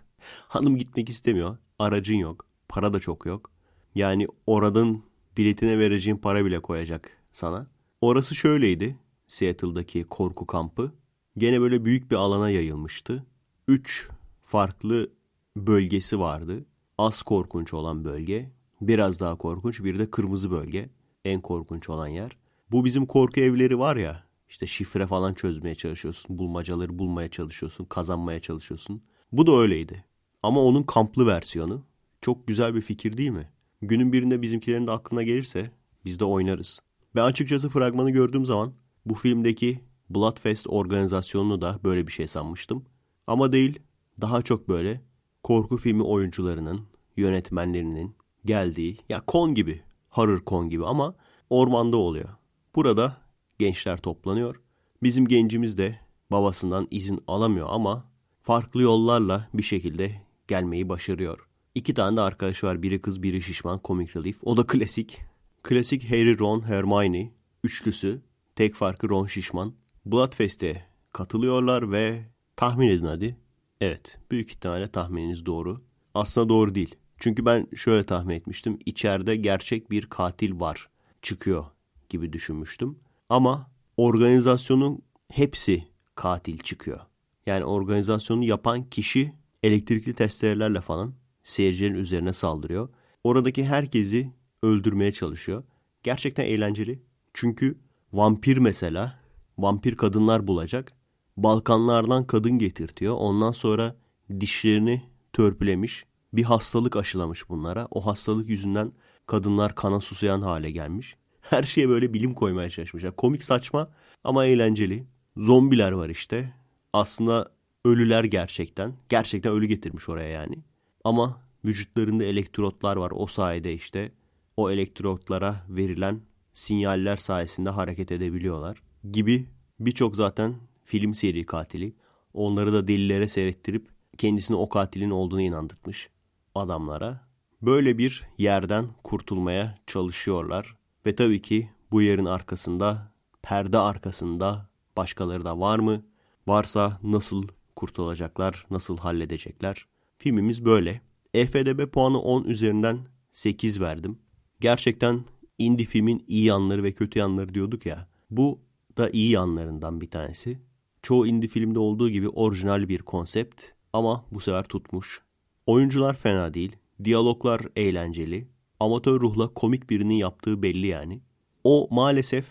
Hanım gitmek istemiyor, aracın yok, para da çok yok. Yani oradan biletine vereceğin para bile koyacak sana. Orası şöyleydi, Seattle'daki korku kampı. gene böyle büyük bir alana yayılmıştı. Üç farklı bölgesi vardı. Az korkunç olan bölge, biraz daha korkunç, bir de kırmızı bölge. En korkunç olan yer. Bu bizim korku evleri var ya, işte şifre falan çözmeye çalışıyorsun, bulmacaları bulmaya çalışıyorsun, kazanmaya çalışıyorsun. Bu da öyleydi. Ama onun kamplı versiyonu. Çok güzel bir fikir değil mi? Günün birinde bizimkilerin de aklına gelirse biz de oynarız. Ben açıkçası fragmanı gördüğüm zaman bu filmdeki Bloodfest organizasyonunu da böyle bir şey sanmıştım. Ama değil, daha çok böyle korku filmi oyuncularının, yönetmenlerinin geldiği, ya kon gibi, horror kon gibi ama ormanda oluyor. Burada gençler toplanıyor. Bizim gencimiz de babasından izin alamıyor ama farklı yollarla bir şekilde gelmeyi başarıyor. İki tane de arkadaş var. Biri kız, biri şişman, Comic Relief. O da klasik. Klasik Harry, Ron, Hermione üçlüsü. Tek farkı Ron şişman. Bloodfest'e katılıyorlar ve tahmin edin hadi. Evet, büyük ihtimalle tahmininiz doğru. Aslında doğru değil. Çünkü ben şöyle tahmin etmiştim. İçeride gerçek bir katil var, çıkıyor gibi düşünmüştüm. Ama organizasyonun hepsi katil çıkıyor. Yani organizasyonu yapan kişi elektrikli testerelerle falan seyircilerin üzerine saldırıyor. Oradaki herkesi öldürmeye çalışıyor. Gerçekten eğlenceli. Çünkü vampir mesela, vampir kadınlar bulacak. Balkanlardan kadın getirtiyor. Ondan sonra dişlerini törpülemiş. Bir hastalık aşılamış bunlara. O hastalık yüzünden kadınlar kana susayan hale gelmiş. Her şeye böyle bilim koymaya çalışmışlar. Komik saçma ama eğlenceli. Zombiler var işte. Aslında ölüler gerçekten. Gerçekten ölü getirmiş oraya yani. Ama vücutlarında elektrotlar var. O sayede işte o elektrotlara verilen sinyaller sayesinde hareket edebiliyorlar. Gibi birçok zaten film seri katili. Onları da delillere seyrettirip kendisini o katilin olduğunu inandırmış adamlara. Böyle bir yerden kurtulmaya çalışıyorlar. Ve tabii ki bu yerin arkasında, perde arkasında başkaları da var mı? Varsa nasıl kurtulacaklar, nasıl halledecekler? Filmimiz böyle. EFDB puanı 10 üzerinden 8 verdim. Gerçekten indie filmin iyi yanları ve kötü yanları diyorduk ya. Bu da iyi yanlarından bir tanesi. Çoğu indie filmde olduğu gibi orijinal bir konsept ama bu sefer tutmuş. Oyuncular fena değil. Diyaloglar eğlenceli. Amatör ruhla komik birinin yaptığı belli yani. O maalesef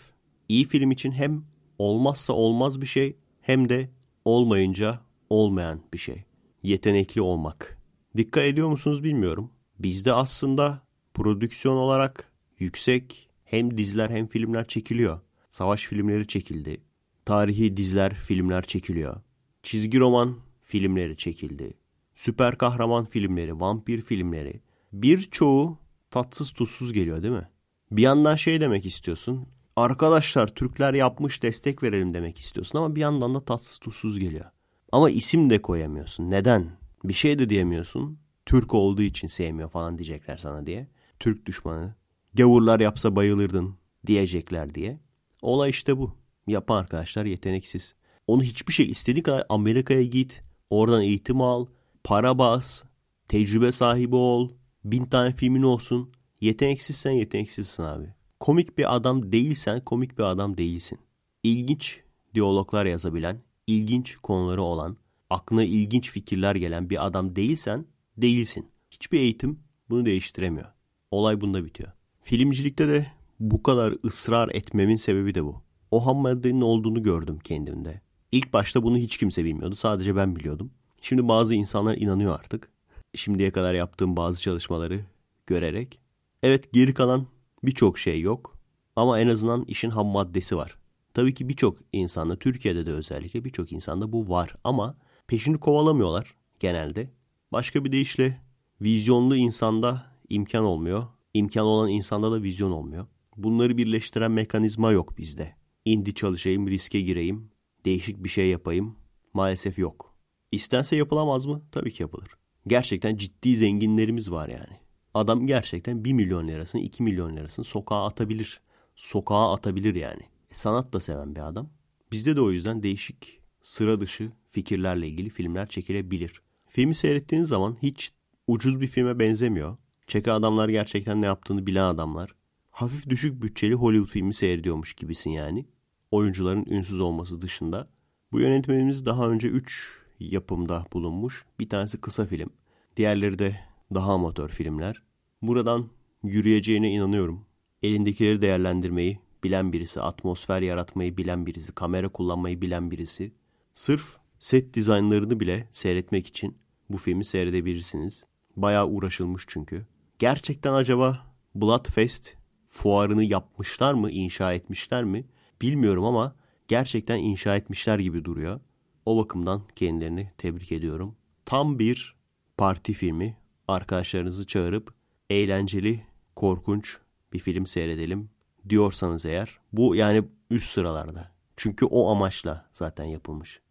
iyi film için hem olmazsa olmaz bir şey hem de olmayınca olmayan bir şey. Yetenekli olmak. Dikkat ediyor musunuz bilmiyorum. Bizde aslında prodüksiyon olarak yüksek hem diziler hem filmler çekiliyor. Savaş filmleri çekildi. Tarihi diziler, filmler çekiliyor. Çizgi roman filmleri çekildi. Süper kahraman filmleri, vampir filmleri. Birçoğu tatsız tuzsuz geliyor değil mi? Bir yandan şey demek istiyorsun. Arkadaşlar Türkler yapmış destek verelim demek istiyorsun ama bir yandan da tatsız tuzsuz geliyor. Ama isim de koyamıyorsun. Neden? Bir şey de diyemiyorsun. Türk olduğu için sevmiyor falan diyecekler sana diye. Türk düşmanı. Gavurlar yapsa bayılırdın diyecekler diye. Olay işte bu. Yapan arkadaşlar yeteneksiz. Onu hiçbir şey istediği kadar Amerika'ya git. Oradan eğitim al. Para bas. Tecrübe sahibi ol. Bin tane filmin olsun. Yeteneksizsen yeteneksizsin abi. Komik bir adam değilsen komik bir adam değilsin. İlginç diyaloglar yazabilen, ilginç konuları olan, aklına ilginç fikirler gelen bir adam değilsen değilsin. Hiçbir eğitim bunu değiştiremiyor. Olay bunda bitiyor. Filmcilikte de bu kadar ısrar etmemin sebebi de bu. O ham maddenin olduğunu gördüm kendimde. İlk başta bunu hiç kimse bilmiyordu. Sadece ben biliyordum. Şimdi bazı insanlar inanıyor artık. Şimdiye kadar yaptığım bazı çalışmaları görerek. Evet geri kalan birçok şey yok. Ama en azından işin ham maddesi var. Tabii ki birçok insanda, Türkiye'de de özellikle birçok insanda bu var. Ama peşini kovalamıyorlar genelde. Başka bir deyişle vizyonlu insanda imkan olmuyor. İmkan olan insanda da vizyon olmuyor. Bunları birleştiren mekanizma yok bizde. İndi çalışayım, riske gireyim, değişik bir şey yapayım. Maalesef yok. İstense yapılamaz mı? Tabii ki yapılır. Gerçekten ciddi zenginlerimiz var yani. Adam gerçekten 1 milyon lirasını, 2 milyon lirasını sokağa atabilir. Sokağa atabilir yani. E, sanat da seven bir adam. Bizde de o yüzden değişik, sıra dışı fikirlerle ilgili filmler çekilebilir. Filmi seyrettiğiniz zaman hiç ucuz bir filme benzemiyor. Çeken adamlar gerçekten ne yaptığını bilen adamlar. Hafif düşük bütçeli Hollywood filmi seyrediyormuş gibisin yani. Oyuncuların ünsüz olması dışında. Bu yönetmenimiz daha önce 3 yapımda bulunmuş. Bir tanesi kısa film. Diğerleri de daha amatör filmler. Buradan yürüyeceğine inanıyorum. Elindekileri değerlendirmeyi bilen birisi, atmosfer yaratmayı bilen birisi, kamera kullanmayı bilen birisi. Sırf set dizaynlarını bile seyretmek için bu filmi seyredebilirsiniz. Bayağı uğraşılmış çünkü. Gerçekten acaba Bloodfest fuarını yapmışlar mı, inşa etmişler mi bilmiyorum ama gerçekten inşa etmişler gibi duruyor. O bakımdan kendilerini tebrik ediyorum. Tam bir parti filmi. Arkadaşlarınızı çağırıp eğlenceli, korkunç bir film seyredelim diyorsanız eğer bu yani üst sıralarda. Çünkü o amaçla zaten yapılmış.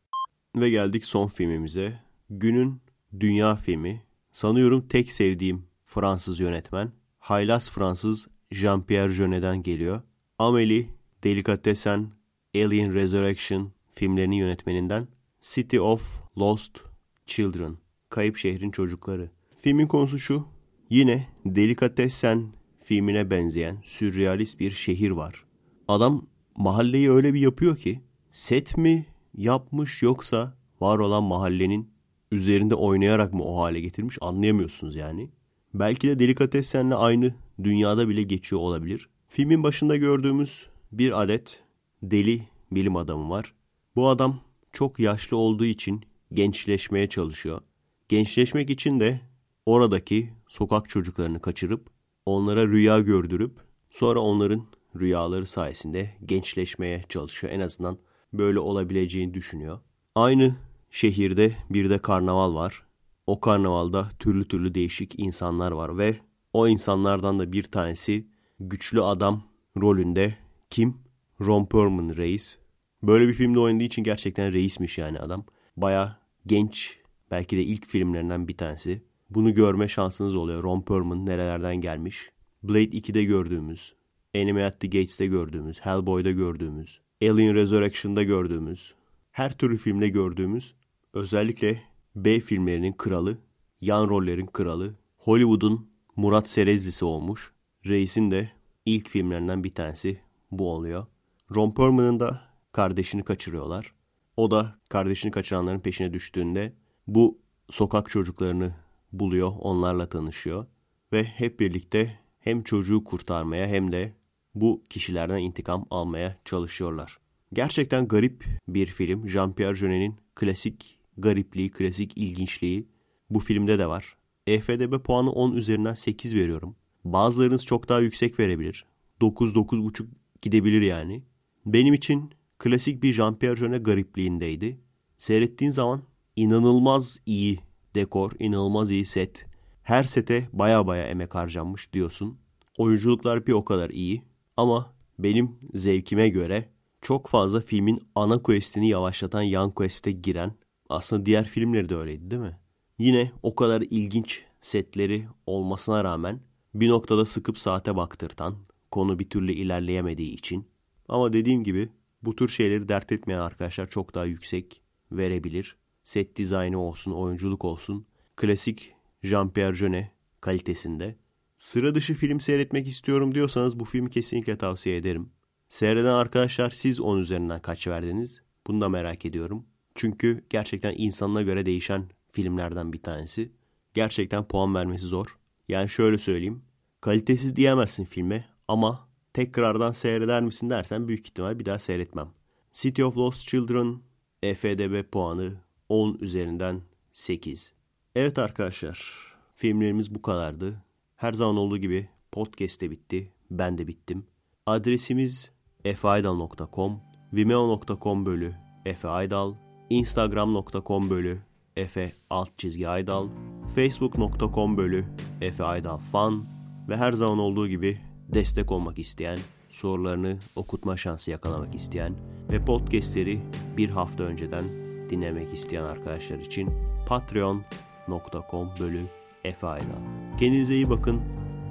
Ve geldik son filmimize. Günün dünya filmi. Sanıyorum tek sevdiğim Fransız yönetmen. Haylaz Fransız Jean-Pierre Jeunet'den geliyor. Amélie, Delicatessen, Alien Resurrection filmlerinin yönetmeninden City of Lost Children, Kayıp Şehrin Çocukları. Filmin konusu şu, yine Delicatessen filmine benzeyen sürrealist bir şehir var. Adam mahalleyi öyle bir yapıyor ki set mi yapmış yoksa var olan mahallenin üzerinde oynayarak mı o hale getirmiş anlayamıyorsunuz yani. Belki de Delikatessen'le aynı dünyada bile geçiyor olabilir. Filmin başında gördüğümüz bir adet deli bilim adamı var. Bu adam çok yaşlı olduğu için gençleşmeye çalışıyor. Gençleşmek için de oradaki sokak çocuklarını kaçırıp onlara rüya gördürüp sonra onların rüyaları sayesinde gençleşmeye çalışıyor. En azından böyle olabileceğini düşünüyor. Aynı şehirde bir de karnaval var. O karnavalda türlü türlü değişik insanlar var ve o insanlardan da bir tanesi güçlü adam rolünde kim? Ron Perlman reis. Böyle bir filmde oynadığı için gerçekten reismiş yani adam. Baya genç belki de ilk filmlerinden bir tanesi. Bunu görme şansınız oluyor. Ron Perlman nerelerden gelmiş. Blade 2'de gördüğümüz, Enemy at the Gates'te gördüğümüz, Hellboy'da gördüğümüz, Alien Resurrection'da gördüğümüz, her türlü filmde gördüğümüz, özellikle B filmlerinin kralı, yan rollerin kralı, Hollywood'un Murat Serezlisi olmuş. Reis'in de ilk filmlerinden bir tanesi bu oluyor. Ron Perlman'ın da kardeşini kaçırıyorlar. O da kardeşini kaçıranların peşine düştüğünde bu sokak çocuklarını buluyor, onlarla tanışıyor ve hep birlikte hem çocuğu kurtarmaya hem de bu kişilerden intikam almaya çalışıyorlar. Gerçekten garip bir film. Jean-Pierre Jeunet'in klasik garipliği, klasik ilginçliği bu filmde de var. EFDB puanı 10 üzerinden 8 veriyorum. Bazılarınız çok daha yüksek verebilir. 9-9,5 gidebilir yani. Benim için klasik bir Jean-Pierre Jeunet garipliğindeydi. Seyrettiğin zaman inanılmaz iyi dekor, inanılmaz iyi set. Her sete baya baya emek harcanmış diyorsun. Oyunculuklar bir o kadar iyi. Ama benim zevkime göre çok fazla filmin ana questini yavaşlatan yan quest'e giren aslında diğer filmleri de öyleydi değil mi? Yine o kadar ilginç setleri olmasına rağmen bir noktada sıkıp saate baktırtan, konu bir türlü ilerleyemediği için. Ama dediğim gibi bu tür şeyleri dert etmeyen arkadaşlar çok daha yüksek verebilir. Set dizaynı olsun, oyunculuk olsun. Klasik Jean-Pierre Jeunet kalitesinde. Sıra dışı film seyretmek istiyorum diyorsanız bu filmi kesinlikle tavsiye ederim. Seyreden arkadaşlar siz 10 üzerinden kaç verdiniz? Bunu da merak ediyorum. Çünkü gerçekten insanına göre değişen filmlerden bir tanesi. Gerçekten puan vermesi zor. Yani şöyle söyleyeyim. Kalitesiz diyemezsin filme ama tekrardan seyreder misin dersen büyük ihtimal bir daha seyretmem. City of Lost Children EFDB puanı 10 üzerinden 8. Evet arkadaşlar filmlerimiz bu kadardı. Her zaman olduğu gibi podcast de bitti. Ben de bittim. Adresimiz efeaydal.com vimeo.com bölü efeaydal instagram.com bölü efe alt çizgi aydal facebook.com bölü efe aydal fan ve her zaman olduğu gibi destek olmak isteyen, sorularını okutma şansı yakalamak isteyen ve podcastleri bir hafta önceden dinlemek isteyen arkadaşlar için patreon.com bölü Efe Aydal. Kendinize iyi bakın.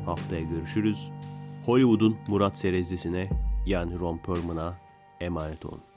Haftaya görüşürüz. Hollywood'un Murat Serezlisi'ne yani Ron Perlman'a emanet olun.